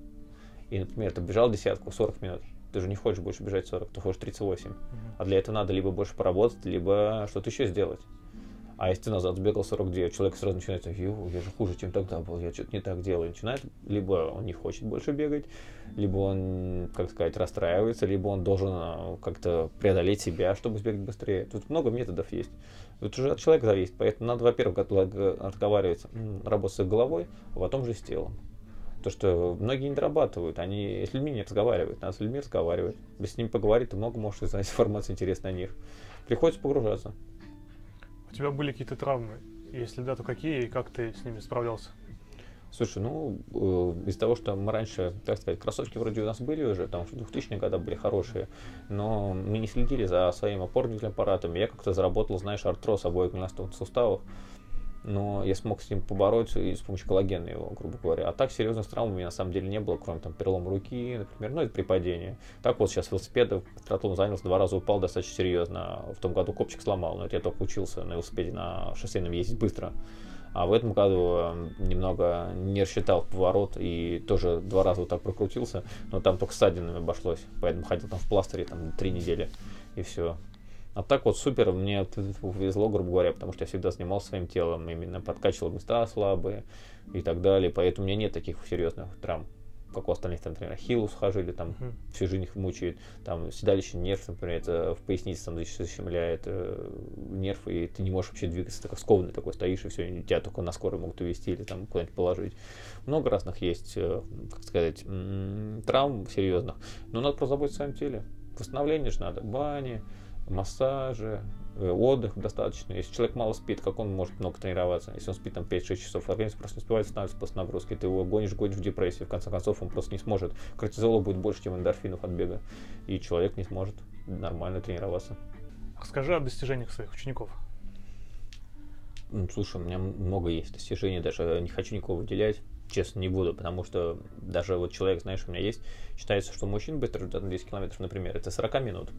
И, например, ты бежал десятку, 40 минут. Ты же не хочешь больше бежать 40, ты хочешь 38. А для этого надо либо больше поработать, либо что-то еще сделать. А если ты назад сбегал 49, человек сразу начинает, Ё, я же хуже, чем тогда был, я что-то не так делаю. Начинает, либо он не хочет больше бегать, либо он, как сказать, расстраивается, либо он должен а, как-то преодолеть себя, чтобы сбегать быстрее. Тут много методов есть. Тут уже от человека зависит. Поэтому надо, во-первых, разговаривать, работать с головой, а потом же с телом. То, что многие не дорабатывают, они с людьми не разговаривают, надо с людьми разговаривать. Если с ними поговорить, ты много можешь узнать информации интересной о них. Приходится погружаться. У тебя были какие-то травмы? Если да, то какие и как ты с ними справлялся? Слушай, ну, э, из-за того, что мы раньше, так сказать, кроссовки вроде у нас были уже, там, в 2000-е годы были хорошие, но мы не следили за своим опорным аппаратом. Я как-то заработал, знаешь, артроз обоих голеностопных суставов, но я смог с ним побороться и с помощью коллагена его, грубо говоря. А так серьезных травм у меня на самом деле не было, кроме там перелома руки, например, ну, это при падении. Так вот сейчас велосипедом, триатлоном занялся, два раза упал достаточно серьезно. В том году копчик сломал, но это я только учился на велосипеде на шоссейном ездить быстро. А в этом году э, немного не рассчитал поворот и тоже два раза вот так прокрутился, но там только ссадинами обошлось, поэтому ходил там в пластыре там три недели и все. А так вот супер, мне повезло, грубо говоря, потому что я всегда занимался своим телом, именно подкачивал места слабые и так далее, поэтому у меня нет таких серьезных травм, как у остальных, там, например, ахиллус схожили, там Мгм. всю жизнь их мучает, там седалищный нерв, например, это в пояснице там защ- защемляет э, нерв, и ты не можешь вообще двигаться, такой скованный такой стоишь, и все, тебя только на скорой могут увезти или там куда-нибудь положить. Много разных есть, э, как сказать, м, травм серьезных, но надо просто заботиться о своем теле. Восстановление же надо, бани, массажи, э, отдых достаточно. Если человек мало спит, как он может много тренироваться? Если он спит там 5-6 часов, организм просто не успевает восстанавливаться после нагрузки, ты его гонишь, гонишь в депрессию, в конце концов он просто не сможет. Кортизола будет больше, чем эндорфинов от бега, и человек не сможет нормально тренироваться. Расскажи о достижениях своих учеников. Ну, слушай, у меня много есть достижений, даже не хочу никого выделять честно, не буду, потому что даже вот человек, знаешь, у меня есть, считается, что мужчин быстрый результат на 10 километров, например, это 40 минут,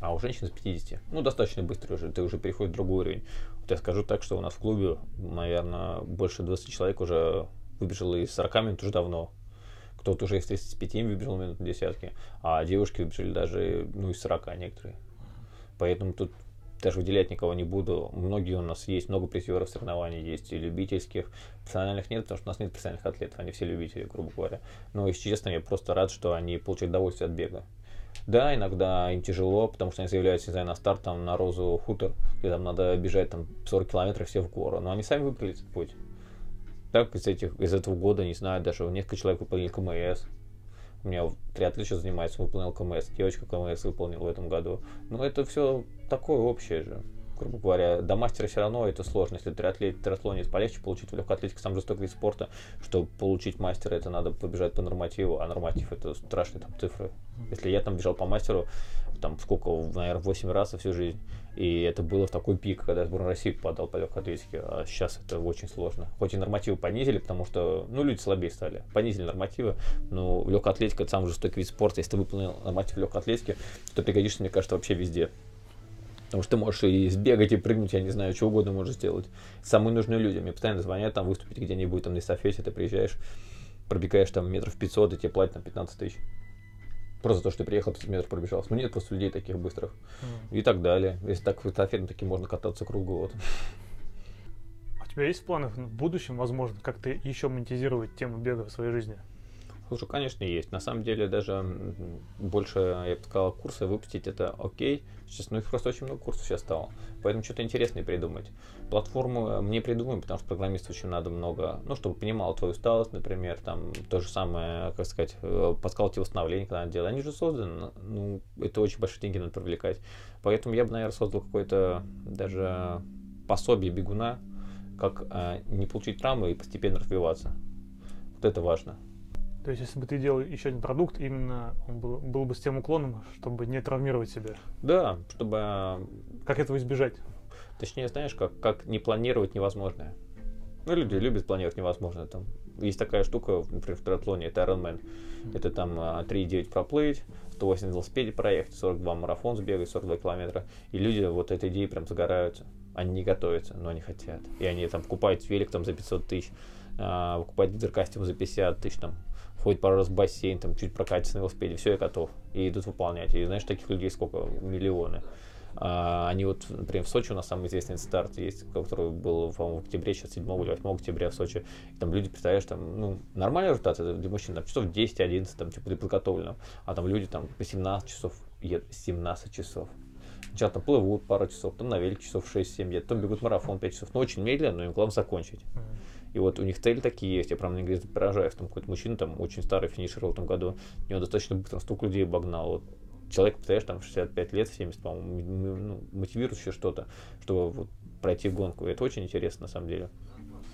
а у женщин с 50. Ну, достаточно быстро уже, ты уже переходишь в другой уровень. Вот я скажу так, что у нас в клубе, наверное, больше 20 человек уже выбежало из 40 минут уже давно. Кто-то уже из 35 выбежал минут десятки, а девушки выбежали даже, ну, из 40 некоторые. Поэтому тут даже выделять никого не буду. Многие у нас есть, много призеров соревнований есть, и любительских. Профессиональных нет, потому что у нас нет профессиональных атлетов, они все любители, грубо говоря. Но, если честно, я просто рад, что они получают удовольствие от бега. Да, иногда им тяжело, потому что они заявляются, не знаю, на старт там, на Розу Хутор, где там надо бежать там 40 километров все в гору. Но они сами выбрали этот путь. Так, из, этих, из этого года, не знаю, даже несколько человек выполнили КМС, у меня триатлет сейчас занимается, выполнил КМС, девочка КМС выполнила в этом году. Но это все такое общее же. Грубо говоря, до мастера все равно это сложно. Если триатлет, триатлонец полегче получить в легкой атлетике, сам жестокий вид спорта, чтобы получить мастера, это надо побежать по нормативу, а норматив это страшные там цифры. Если я там бежал по мастеру, там сколько, наверное, 8 раз за всю жизнь. И это было в такой пик, когда сборная России попадал по легкой атлетике. А сейчас это очень сложно. Хоть и нормативы понизили, потому что, ну, люди слабее стали. Понизили нормативы, но легкая атлетика это самый жестокий вид спорта. Если ты выполнил норматив легкой атлетики, то пригодишься, мне кажется, вообще везде. Потому что ты можешь и сбегать, и прыгнуть, я не знаю, что угодно можешь сделать. Самые нужные люди. Мне постоянно звонят, там выступить где-нибудь, там на эстафете, ты приезжаешь, пробегаешь там метров 500, и тебе платят там 15 тысяч. Просто то, что ты приехал 500 метров пробежал. Ну нет просто людей таких быстрых. Mm. И так далее. Если так в эстафете, таки можно кататься круглый А у тебя есть в планах в будущем, возможно, как-то еще монетизировать тему бега в своей жизни? Слушай, конечно, есть. На самом деле, даже больше, я бы сказал, курсы выпустить это окей. Сейчас, ну, их просто очень много курсов сейчас стало. Поэтому что-то интересное придумать. Платформу э, мне придумаем, потому что программистов очень надо много, ну, чтобы понимал твою усталость, например, там, то же самое, как сказать, э, подсказывать восстановление, когда надо делать. Они же созданы, ну, это очень большие деньги надо привлекать. Поэтому я бы, наверное, создал какое-то даже пособие бегуна, как э, не получить травмы и постепенно развиваться. Вот это важно. То есть, если бы ты делал еще один продукт, именно он был, был бы с тем уклоном, чтобы не травмировать себя. Да, чтобы... А, как этого избежать? Точнее, знаешь, как, как не планировать невозможное. Ну, люди любят планировать невозможное. Там есть такая штука, например, в триатлоне, это Ironman. Это там 3,9 а, проплыть, 180 велосипеде проехать, 42 марафон сбегать, 42 километра. И люди вот этой идеей прям загораются. Они не готовятся, но они хотят. И они там покупают велик там за 500 тысяч, а, покупают гидрокостюм за 50 тысяч, там, ходит пару раз в бассейн, там чуть прокатится на велосипеде, все, я готов. И идут выполнять. И знаешь, таких людей сколько? Миллионы. А, они вот, например, в Сочи у нас самый известный старт есть, который был, по-моему, в октябре, сейчас 7 или 8 октября в Сочи. И там люди, представляешь, там, ну, нормальный результат для мужчин, там, часов 10-11, там, типа, для подготовленного. А там люди там по 17 часов едут, 17 часов. Сначала там плывут пару часов, там на велик часов 6-7 едут, потом бегут марафон 5 часов. Ну, очень медленно, но им главное закончить. И вот у них цели такие есть. Я прям не говорю, поражаюсь. Там какой-то мужчина, там очень старый финишировал в этом году. У него достаточно быстро столько людей обогнал. Вот человек, представляешь, там 65 лет, 70, по-моему, ну, мотивирует еще что-то, чтобы вот пройти гонку. И это очень интересно на самом деле.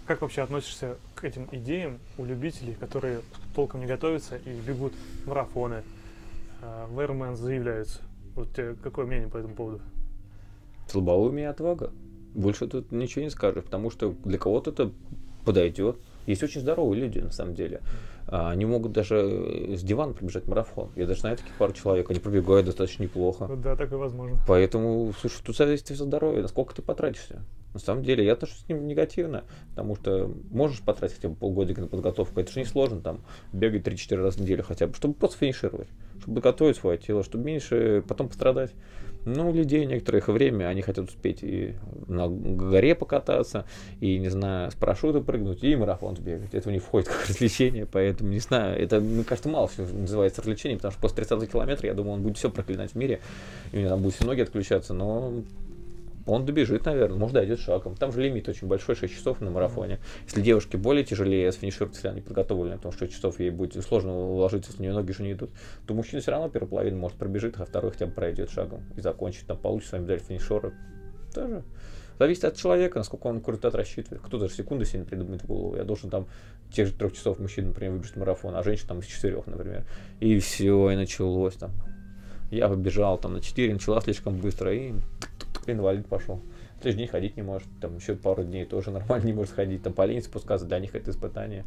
Как вообще относишься к этим идеям у любителей, которые толком не готовятся и бегут марафоны, э, в Ironman заявляются? Вот тебе какое мнение по этому поводу? Слабоумие и отвага. Больше тут ничего не скажешь, потому что для кого-то это подойдет. Есть очень здоровые люди, на самом деле. А, они могут даже с дивана пробежать марафон. Я даже знаю таких пару человек, они пробегают достаточно неплохо. Да, такое возможно. Поэтому, слушай, тут зависит от здоровья, насколько ты потратишься. На самом деле, я отношусь с ним негативно, потому что можешь потратить хотя бы полгодика на подготовку, это же не сложно, там, бегать 3-4 раза в неделю хотя бы, чтобы просто финишировать, чтобы подготовить свое тело, чтобы меньше потом пострадать. Ну, у людей некоторых время, они хотят успеть и на горе покататься, и, не знаю, с парашюта прыгнуть, и марафон сбегать. Это не входит как развлечение, поэтому, не знаю, это, мне кажется, мало все называется развлечением, потому что после 30 километра, я думаю, он будет все проклинать в мире, и у него там будут все ноги отключаться, но он добежит, наверное, может, дойдет шагом. Там же лимит очень большой, 6 часов на марафоне. Если девушке более тяжелее сфинишировать, если они подготовлены, потому что 6 часов ей будет сложно уложиться, с нее ноги же не идут, то мужчина все равно первую половину может пробежит, а второй хотя бы пройдет шагом и закончит, там получит свою медаль финишера. Тоже Зависит от человека, насколько он результат рассчитывает. Кто-то же секунды себе придумает в голову. Я должен там тех же трех часов мужчина, например, выбежать марафон, а женщина там из четырех, например. И все, и началось там. Я побежал там на 4, начала слишком быстро, и инвалид пошел. Следующий день ходить не может, там еще пару дней тоже нормально не может ходить, там по линии спускаться, для них это испытание.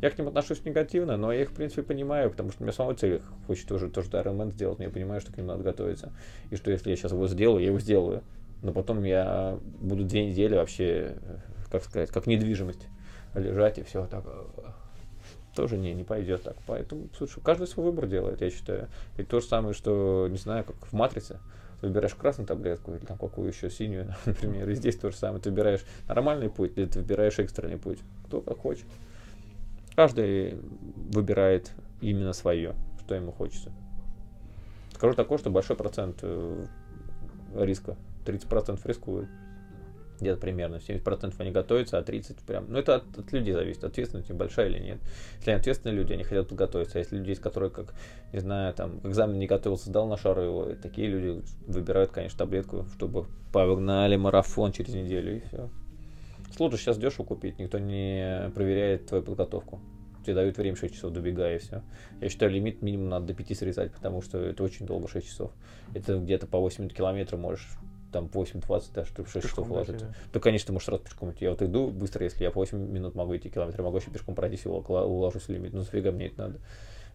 Я к ним отношусь негативно, но я их, в принципе, понимаю, потому что у меня самого цель хочет тоже тоже Ironman сделать, но я понимаю, что к ним надо готовиться. И что если я сейчас его сделаю, я его сделаю. Но потом я буду две недели вообще, как сказать, как недвижимость лежать и все так тоже не, не пойдет так. Поэтому, слушай, каждый свой выбор делает, я считаю. И то же самое, что, не знаю, как в «Матрице», выбираешь красную таблетку или там какую еще синюю, например, и здесь то же самое. Ты выбираешь нормальный путь или ты выбираешь экстренный путь. Кто как хочет. Каждый выбирает именно свое, что ему хочется. Скажу такое, что большой процент э, риска, 30% рискует где-то примерно 70% они готовятся, а 30% прям... Ну, это от, от людей зависит, ответственность большая или нет. Если они ответственные люди, они хотят подготовиться. А если люди есть, которые, как, не знаю, там, экзамен не готовился, сдал на шару его, такие люди выбирают, конечно, таблетку, чтобы погнали марафон через неделю, и все. Служу сейчас дешево купить, никто не проверяет твою подготовку. Тебе дают время 6 часов, добегай, и все. Я считаю, лимит минимум надо до 5 срезать, потому что это очень долго, 6 часов. Это где-то по 8 километров можешь там 8-20, да, чтобы 6 часов ложиться. Да, то, конечно, ты можешь сразу пешком идти. Я вот иду быстро, если я по 8 минут могу идти километр, могу еще пешком пройти, уложусь в лимит. Ну, зафига мне это надо?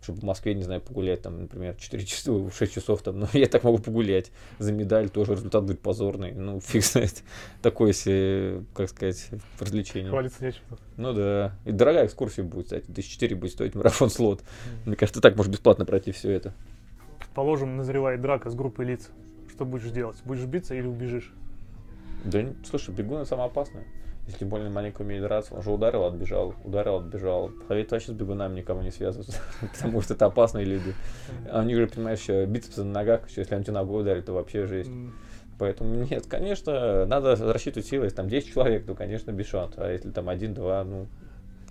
Чтобы в Москве, не знаю, погулять, там, например, 4 часа, 6 часов, там, ну, я так могу погулять. За медаль тоже результат будет позорный. Ну, фиг знает. Такое себе, как сказать, развлечение. Хвалиться нечем. Ну да. И дорогая экскурсия будет, кстати. Тысяч четыре будет стоить марафон слот. Mm. Мне кажется, так можно бесплатно пройти все это. Положим, назревает драка с группой лиц. Что будешь делать? Будешь биться или убежишь? Да, слушай, бегуны самое опасное. Если больно маленько умеет драться, он же ударил, отбежал, ударил, отбежал. Совет вообще с бегунами никому не связываться, потому что это опасные люди. А у них же, понимаешь, бицепсы на ногах, если они тебя ногой ударит, то вообще жесть. Поэтому нет, конечно, надо рассчитывать силы. Если там 10 человек, то, конечно, без шанс. А если там один-два, ну,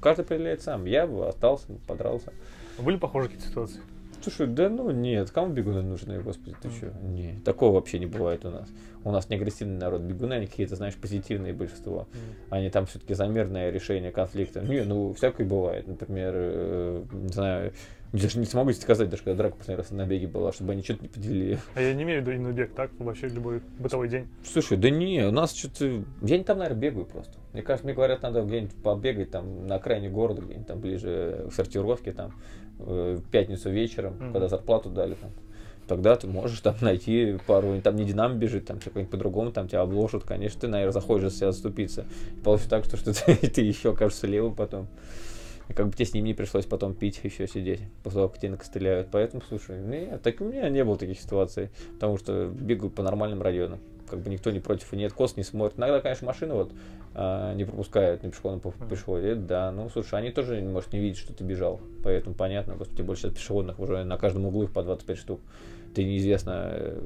каждый определяет сам. Я бы остался, подрался. Были похожие какие-то ситуации? Слушай, да ну нет, кому бегуны нужны, господи, ты что? Не, такого вообще не бывает у нас. У нас не агрессивный народ, бегуны, они какие-то, знаешь, позитивные большинство. Они там все-таки за мирное решение конфликта. Не, ну, всякое бывает. Например, э, не знаю, даже не смогу сказать, даже когда драка последний раз на беге была, чтобы они что-то не поделили. А я не имею в виду именно бег, так? Вообще любой бытовой день. Слушай, да не, у нас что-то... Я не там, наверное, бегаю просто. Мне кажется, мне говорят, надо где-нибудь побегать там на окраине города, где-нибудь там ближе к сортировке, там, э, в пятницу вечером, mm-hmm. когда зарплату дали там. Тогда ты можешь там найти пару, там не Динамо бежит, там какой-нибудь по-другому, там тебя обложат, конечно, ты, наверное, заходишь за себя заступиться. И получится так, что, что ты, ты еще окажешься левым потом. И как бы тебе с ним не пришлось потом пить, еще сидеть, после того, как тебя накостыляют. Поэтому, слушай, нет, так у меня не было таких ситуаций, потому что бегаю по нормальным районам. Как бы никто не против и нет, кос не смотрит. Иногда, конечно, машины вот а, не пропускают на пешеходном переходе, да, ну, слушай, они тоже, может, не видят, что ты бежал. Поэтому понятно, господи, больше сейчас пешеходных уже на каждом углу их по 25 штук. Ты неизвестно, э,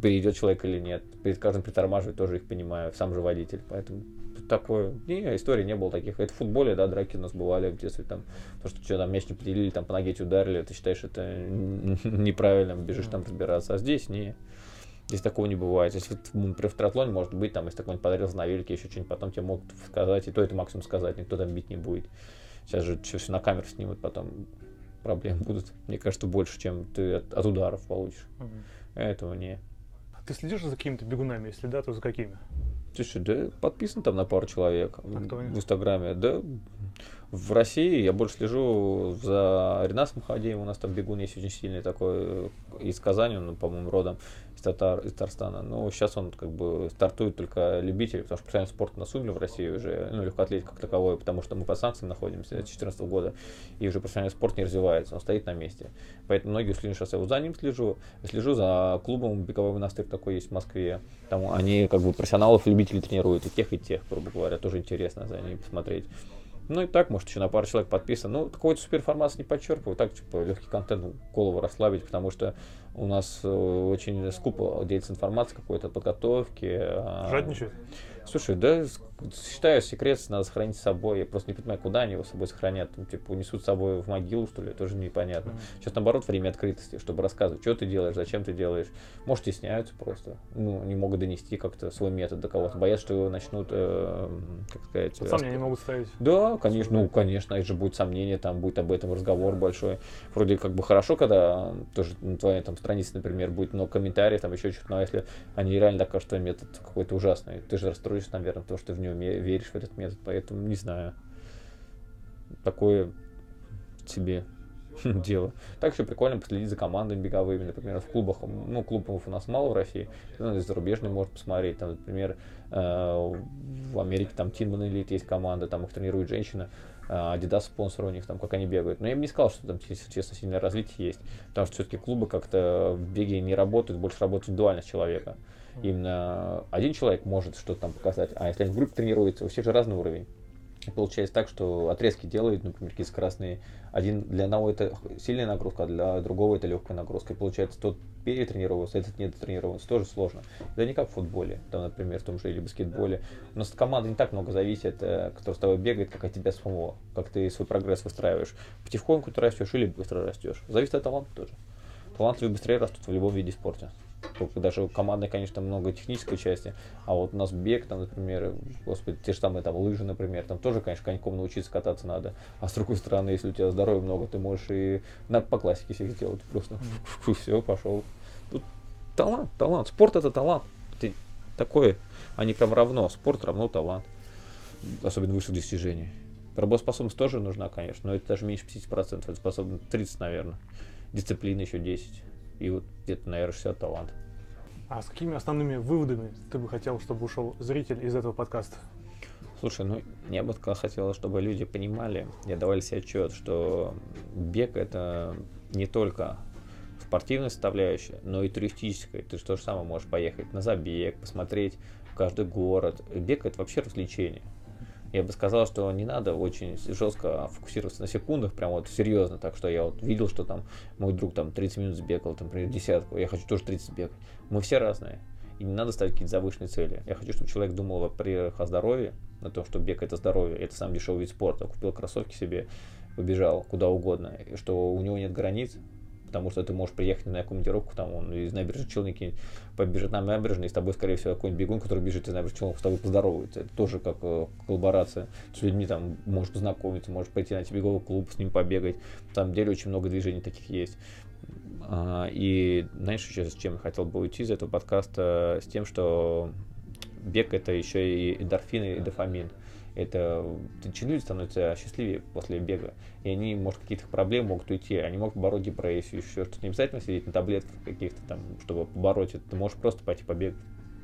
перейдет человек или нет. Перед каждым притормаживает, тоже их понимаю, сам же водитель. Поэтому такое. Не, истории не было таких. Это в футболе, да, драки у нас бывали в детстве, там, то, что что там мяч не поделили, там по ноге тебе ударили, ты считаешь это неправильно, бежишь там разбираться. А здесь не. Здесь такого не бывает. Если, в триатлоне, может быть, там, если какой-нибудь подрезал на велике, еще что-нибудь, потом тебе могут сказать, и то это максимум сказать, никто там бить не будет. Сейчас же все, все на камеру снимут, потом проблем будут, мне кажется, больше, чем ты от, от ударов получишь. Угу. Этого не. Ты следишь за какими-то бегунами? Если да, то за какими? Слушай, да подписан там на пару человек а в Инстаграме. Да, в России я больше слежу за Ренасом Хадеем, у нас там бегун есть очень сильный такой э, из Казани, он, по-моему, родом из, Татар, из Татарстана. Но сейчас он как бы стартует только любитель, потому что профессиональный спорт насунули в России уже, ну, легкоатлетика как таковой, потому что мы по санкциям находимся с 2014 года, и уже профессиональный спорт не развивается, он стоит на месте. Поэтому многие ушли сейчас я вот за ним слежу, слежу за клубом беговой монастырь такой есть в Москве. Там они как бы профессионалов, любителей тренируют, и тех, и тех, грубо говоря, тоже интересно за ними посмотреть. Ну и так, может, еще на пару человек подписан. Ну, какой-то суперформации не подчеркиваю. Так, типа, легкий контент, голову расслабить, потому что У нас э, очень скупо делится информация какой-то подготовки. а, Жадничает? Слушай, да, считаю, секрет надо сохранить с собой. Я просто не понимаю, куда они его с собой сохранят. Там, типа, унесут с собой в могилу, что ли, тоже непонятно. Mm-hmm. Сейчас, наоборот, время открытости, чтобы рассказывать, что ты делаешь, зачем ты делаешь. Может, стесняются просто. Ну, не могут донести как-то свой метод до кого-то. Боятся, что его начнут, э, как сказать... Сомнения раск... могут ставить. Да, конечно, ну, конечно, это же будет сомнение, там будет об этом разговор большой. Вроде как бы хорошо, когда тоже на твоей там странице, например, будет много комментариев, там еще что-то, но если они реально докажут, что метод какой-то ужасный, ты же расстроишься боишься, наверное, потому что в него веришь в этот метод, поэтому не знаю. Такое себе дело. Так еще прикольно последить за командами беговыми, например, в клубах. Ну, клубов у нас мало в России, ну, зарубежные может посмотреть. Там, например, э, в Америке там Тинман Элит есть команда, там их тренирует женщина. Э, Adidas спонсор у них, там, как они бегают. Но я бы не сказал, что там, честно, сильное развитие есть. Потому что все-таки клубы как-то в беге не работают, больше работает индивидуальность человека. Именно один человек может что-то там показать, а если они в группе тренируются, у всех же разный уровень. Получается так, что отрезки делают, например, какие скоростные. Один для одного это сильная нагрузка, а для другого это легкая нагрузка. И получается, тот перетренировался, этот не дотренировался. Тоже сложно. Это не как в футболе, там, например, в том же или баскетболе. У нас от команды не так много зависит, э, кто с тобой бегает, как от тебя самого, как ты свой прогресс выстраиваешь. Потихоньку ты растешь или быстро растешь. Зависит от таланта тоже. Талантливые быстрее растут в любом виде спорта. Даже командной, конечно, много технической части. А вот у нас бег, там, например, господи, те же самые там лыжи, например, там тоже, конечно, коньком научиться кататься надо. А с другой стороны, если у тебя здоровья много, ты можешь и на, по классике всех сделать. Просто все, пошел. Тут талант, талант. Спорт это талант. Ты такое, они прям равно. Спорт равно талант. Особенно высших достижений. Работоспособность тоже нужна, конечно, но это даже меньше 50%, это способно 30, наверное. Дисциплина еще 10 и вот где-то, наверное, 60 талант. А с какими основными выводами ты бы хотел, чтобы ушел зритель из этого подкаста? Слушай, ну я бы хотел, чтобы люди понимали и давали себе отчет, что бег это не только спортивная составляющая, но и туристическая. Ты же то же самое можешь поехать на забег, посмотреть каждый город. Бег это вообще развлечение я бы сказал, что не надо очень жестко фокусироваться на секундах, прям вот серьезно, так что я вот видел, что там мой друг там 30 минут сбегал, там, например, десятку, я хочу тоже 30 бегать. Мы все разные, и не надо ставить какие-то завышенные цели. Я хочу, чтобы человек думал, во-первых, о здоровье, о том, что бег это здоровье, это самый дешевый вид спорта, купил кроссовки себе, побежал куда угодно, и что у него нет границ, потому что ты можешь приехать на командировку, там он из набережной Челники побежит на набережной, и с тобой, скорее всего, какой-нибудь бегун, который бежит из набережной Челнок, с тобой поздоровается. Это тоже как э, коллаборация. С людьми там можешь познакомиться, можешь пойти на беговой клуб, с ним побегать. Там деле очень много движений таких есть. А, и знаешь, сейчас с чем я хотел бы уйти из этого подкаста? С тем, что бег это еще и эндорфины, и дофамин это люди становятся счастливее после бега, и они, может, каких-то проблем могут уйти, они могут побороть депрессию, еще что-то. Не обязательно сидеть на таблетках каких-то там, чтобы побороть это. Ты можешь просто пойти побегать.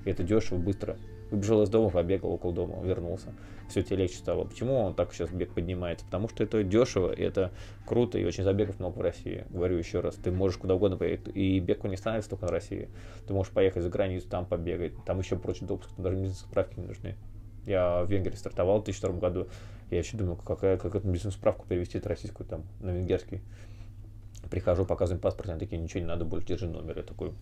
И это дешево, быстро. Выбежал из дома, побегал около дома, вернулся. Все тебе легче стало. Почему он так сейчас бег поднимается? Потому что это дешево, и это круто, и очень забегов много в России. Говорю еще раз, ты можешь куда угодно поехать. И бег не становится только на России. Ты можешь поехать за границу, там побегать. Там еще прочий допуск, даже медицинские справки не нужны. Я в Венгрии стартовал в 2002 году. Я еще думал, какая, как эту медицинскую справку перевести от российскую там на венгерский. Прихожу, показываю паспорт, они такие, ничего не надо больше, держи номер. Я такой,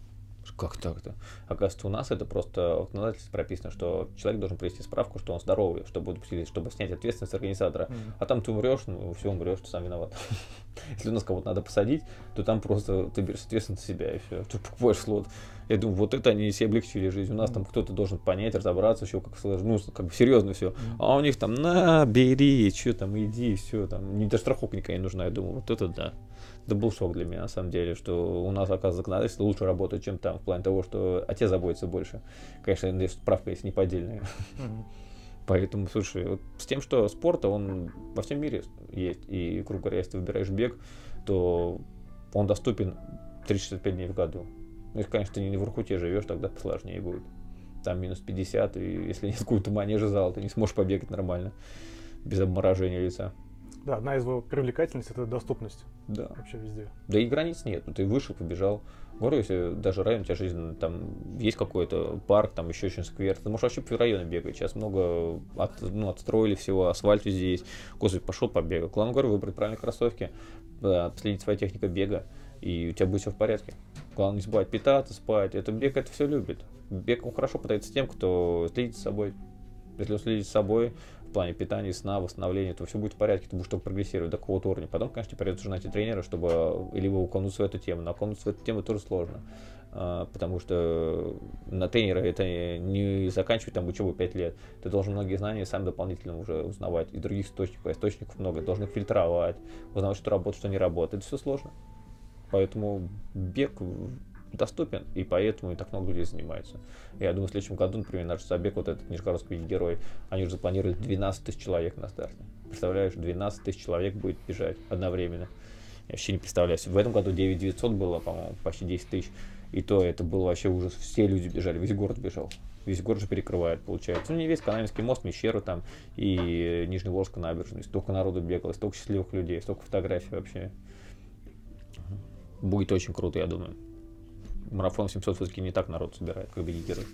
как так-то? Оказывается, у нас это просто в законодательстве прописано, что человек должен привести справку, что он здоровый, чтобы, чтобы снять ответственность организатора. Mm. А там ты умрешь, ну все умрешь, ты сам виноват. Если у нас кого-то надо посадить, то там просто ты берешь ответственность себя и все. Ты покупаешь слот. Я думаю, вот это они себе облегчили жизнь. У нас mm. там кто-то должен понять, разобраться, все как ну, как бы серьезно все. Mm. А у них там на, бери, что там, иди, все там. Не даже страховка никакая не нужна. Я думаю, вот это да это был шок для меня, на самом деле, что у нас, оказывается, законодательство лучше работает, чем там, в плане того, что о тебе заботится больше. Конечно, если справка есть не поддельная. Поэтому, слушай, вот с тем, что спорта, он во всем мире есть, и, грубо говоря, если ты выбираешь бег, то он доступен 365 дней в году. Ну, если, конечно, ты не в Иркуте живешь, тогда посложнее будет. Там минус 50, и если нет какого-то манежа зала, ты не сможешь побегать нормально, без обморожения лица. Да, одна из его привлекательностей это доступность. Да. Вообще везде. Да и границ нет. Ну, ты вышел, побежал. Говорю, если даже район у тебя жизнь, там есть какой-то парк, там еще очень сквер, ты можешь вообще по району бегать. Сейчас много от, ну, отстроили всего, асфальт везде есть. Господи, пошел побегал. Главное, говорю, выбрать правильные кроссовки, следить своей техникой бега и у тебя будет все в порядке. Главное не забывать питаться, спать. Это бег это все любит. Бег он хорошо подается тем, кто следит за собой. Если он следит за собой, в плане питания, сна, восстановления, то все будет в порядке, ты будешь только прогрессировать до какого-то уровня. Потом, конечно, придется уже найти тренера, чтобы либо уколнуться в эту тему. Но окунуться в эту тему тоже сложно. А, потому что на тренера это не заканчивать там учебу 5 лет. Ты должен многие знания сам дополнительно уже узнавать из других источников. Источников много, должен их фильтровать, узнавать, что работает, что не работает. Это все сложно. Поэтому бег доступен, и поэтому и так много людей занимается. Я думаю, в следующем году, например, наш забег, вот этот Нижегородский герой, они уже запланировали 12 тысяч человек на старте. Представляешь, 12 тысяч человек будет бежать одновременно. Я вообще не представляю. В этом году 9 900 было, по-моему, почти 10 тысяч. И то это был вообще ужас. Все люди бежали, весь город бежал. Весь город же перекрывает, получается. Ну, не весь Канавинский мост, Мещеру там и Нижневолжская набережная. Столько народу бегало, столько счастливых людей, столько фотографий вообще. Будет очень круто, я думаю. Марафон 700 все-таки не так народ собирает, как беги герой.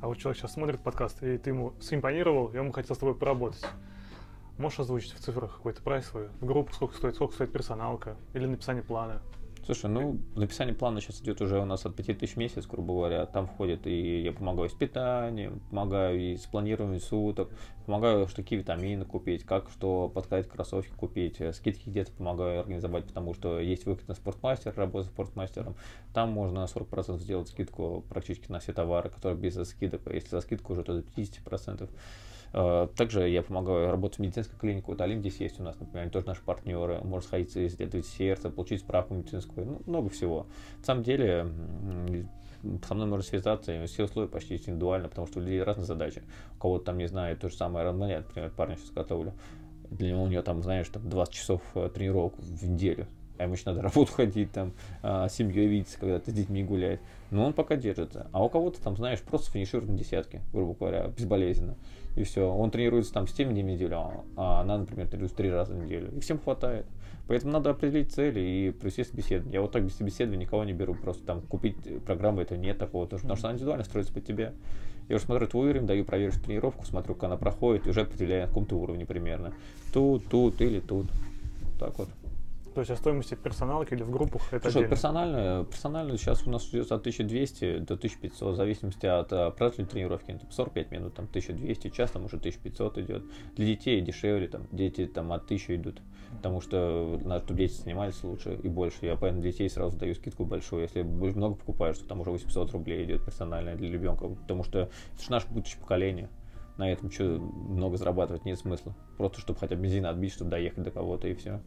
А вот человек сейчас смотрит подкаст, и ты ему симпонировал, и он хотел с тобой поработать. Можешь озвучить в цифрах какой-то прайс свой? В группу сколько стоит, сколько стоит персоналка? Или написание плана? Слушай, ну, написание плана сейчас идет уже у нас от 5000 в месяц, грубо говоря. Там входит и я помогаю с питанием, помогаю и с планированием суток, помогаю, что какие витамины купить, как что подставить кроссовки купить, э, скидки где-то помогаю организовать, потому что есть выход на спортмастер, работа спортмастером. Там можно 40% сделать скидку практически на все товары, которые без скидок. Если за скидку уже, то до 50%. Э, также я помогаю работать в медицинской клинике. Вот Алим здесь есть у нас, например, они тоже наши партнеры. Можно сходить исследовать сердце, получить справку медицинскую. Ну, много всего. На самом деле, со мной можно связаться, и все условия почти индивидуально, потому что у людей разные задачи. У кого-то там, не знаю, то же самое Ранмане, например, парня сейчас готовлю. Для него у него там, знаешь, там 20 часов э, тренировок в неделю а ему еще надо работу ходить, там, а, семьей видеться, когда ты с детьми гулять. Но он пока держится. А у кого-то там, знаешь, просто финиширует на десятке, грубо говоря, безболезненно и все. Он тренируется там 7 дней в неделю, а, она, например, тренируется 3 раза в неделю. И всем хватает. Поэтому надо определить цели и провести собеседование. Я вот так без собеседования никого не беру, просто там купить программу, это нет такого, потому что она индивидуально строится под тебя. Я уже смотрю твой уровень, даю проверить тренировку, смотрю, как она проходит, и уже определяю, на каком то уровне примерно. Тут, тут или тут. Так вот. То есть о стоимости персоналки или в группах это Слушай, персонально, персонально сейчас у нас идет от 1200 до 1500, в зависимости от uh, продолжительности тренировки. Там 45 минут, там 1200, час там уже 1500 идет. Для детей дешевле, там дети там от 1000 идут. Потому что надо, чтобы дети занимались лучше и больше. Я поэтому детей сразу даю скидку большую. Если много покупаешь, то там уже 800 рублей идет персональная для ребенка. Потому что это же наше будущее поколение на этом что много зарабатывать нет смысла. Просто чтобы хотя бы бензин отбить, чтобы доехать до кого-то и все.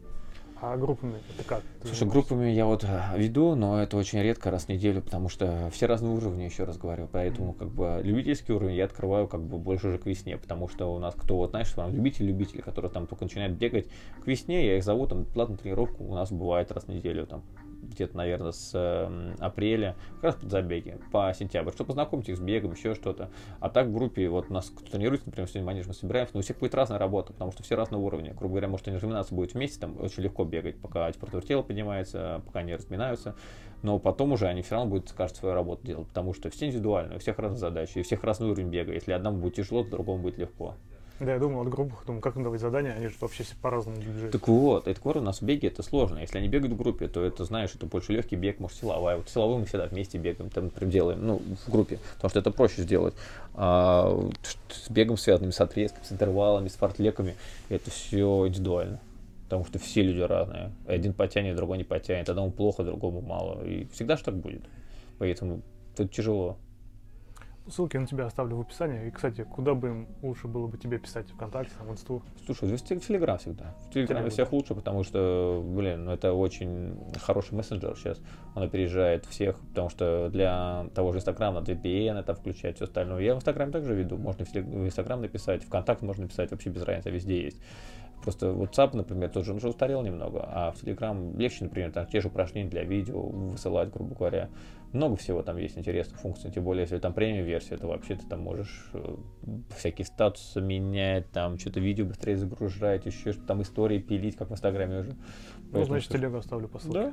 А группами это как? Слушай, группами я вот э, веду, но это очень редко, раз в неделю, потому что все разные уровни, еще раз говорю. Поэтому как бы любительский уровень я открываю как бы больше уже к весне, потому что у нас кто вот, знаешь, там любитель-любители, которые там только начинают бегать, к весне я их зову, там платную тренировку у нас бывает раз в неделю, там где-то, наверное, с э, апреля, как раз под забеги, по сентябрь, чтобы познакомить их с бегом, еще что-то. А так в группе, вот нас кто тренируется, например, сегодня манеж мы собираемся, но у всех будет разная работа, потому что все разного уровня. Грубо говоря, может, они разминаться будет вместе, там очень легко бегать, пока температура тела поднимается, пока они разминаются, но потом уже они все равно будут, скажут, свою работу делать, потому что все индивидуально, у всех разные задачи, у всех разный уровень бега. Если одному будет тяжело, то другому будет легко. Да, я думал от группах, думаю, как им давать задания, они же вообще по-разному бежать. Так вот, это у нас в беге это сложно. Если они бегают в группе, то это, знаешь, это больше легкий бег, может, силовая. Вот силовым мы всегда вместе бегаем, там, например, делаем, ну, в группе, потому что это проще сделать. А с бегом связанным, с отрезками, с интервалами, с фортлеками, это все индивидуально. Потому что все люди разные. Один потянет, другой не потянет. Одному плохо, другому мало. И всегда же так будет. Поэтому тут тяжело. Ссылки на тебя оставлю в описании. И, кстати, куда бы им лучше было бы тебе писать? ВКонтакте, в Инсту? Слушай, в Телеграм всегда. В Телеграме всех лучше, потому что, блин, ну это очень хороший мессенджер сейчас. Он опережает всех, потому что для того же Инстаграма надо VPN это включать, все остальное. Я в Инстаграме также веду. Можно в Инстаграм написать, ВКонтакт можно написать, вообще без разницы, везде есть. Просто WhatsApp, например, тоже он уже устарел немного, а в Telegram легче, например, там те же упражнения для видео высылать, грубо говоря. Много всего там есть интересных функций, тем более, если там премиум версия, то вообще ты там можешь э, всякие статусы менять, там что-то видео быстрее загружать, еще что-то там истории пилить, как в Инстаграме уже. Ну, значит, телегу оставлю по ссылке. Да,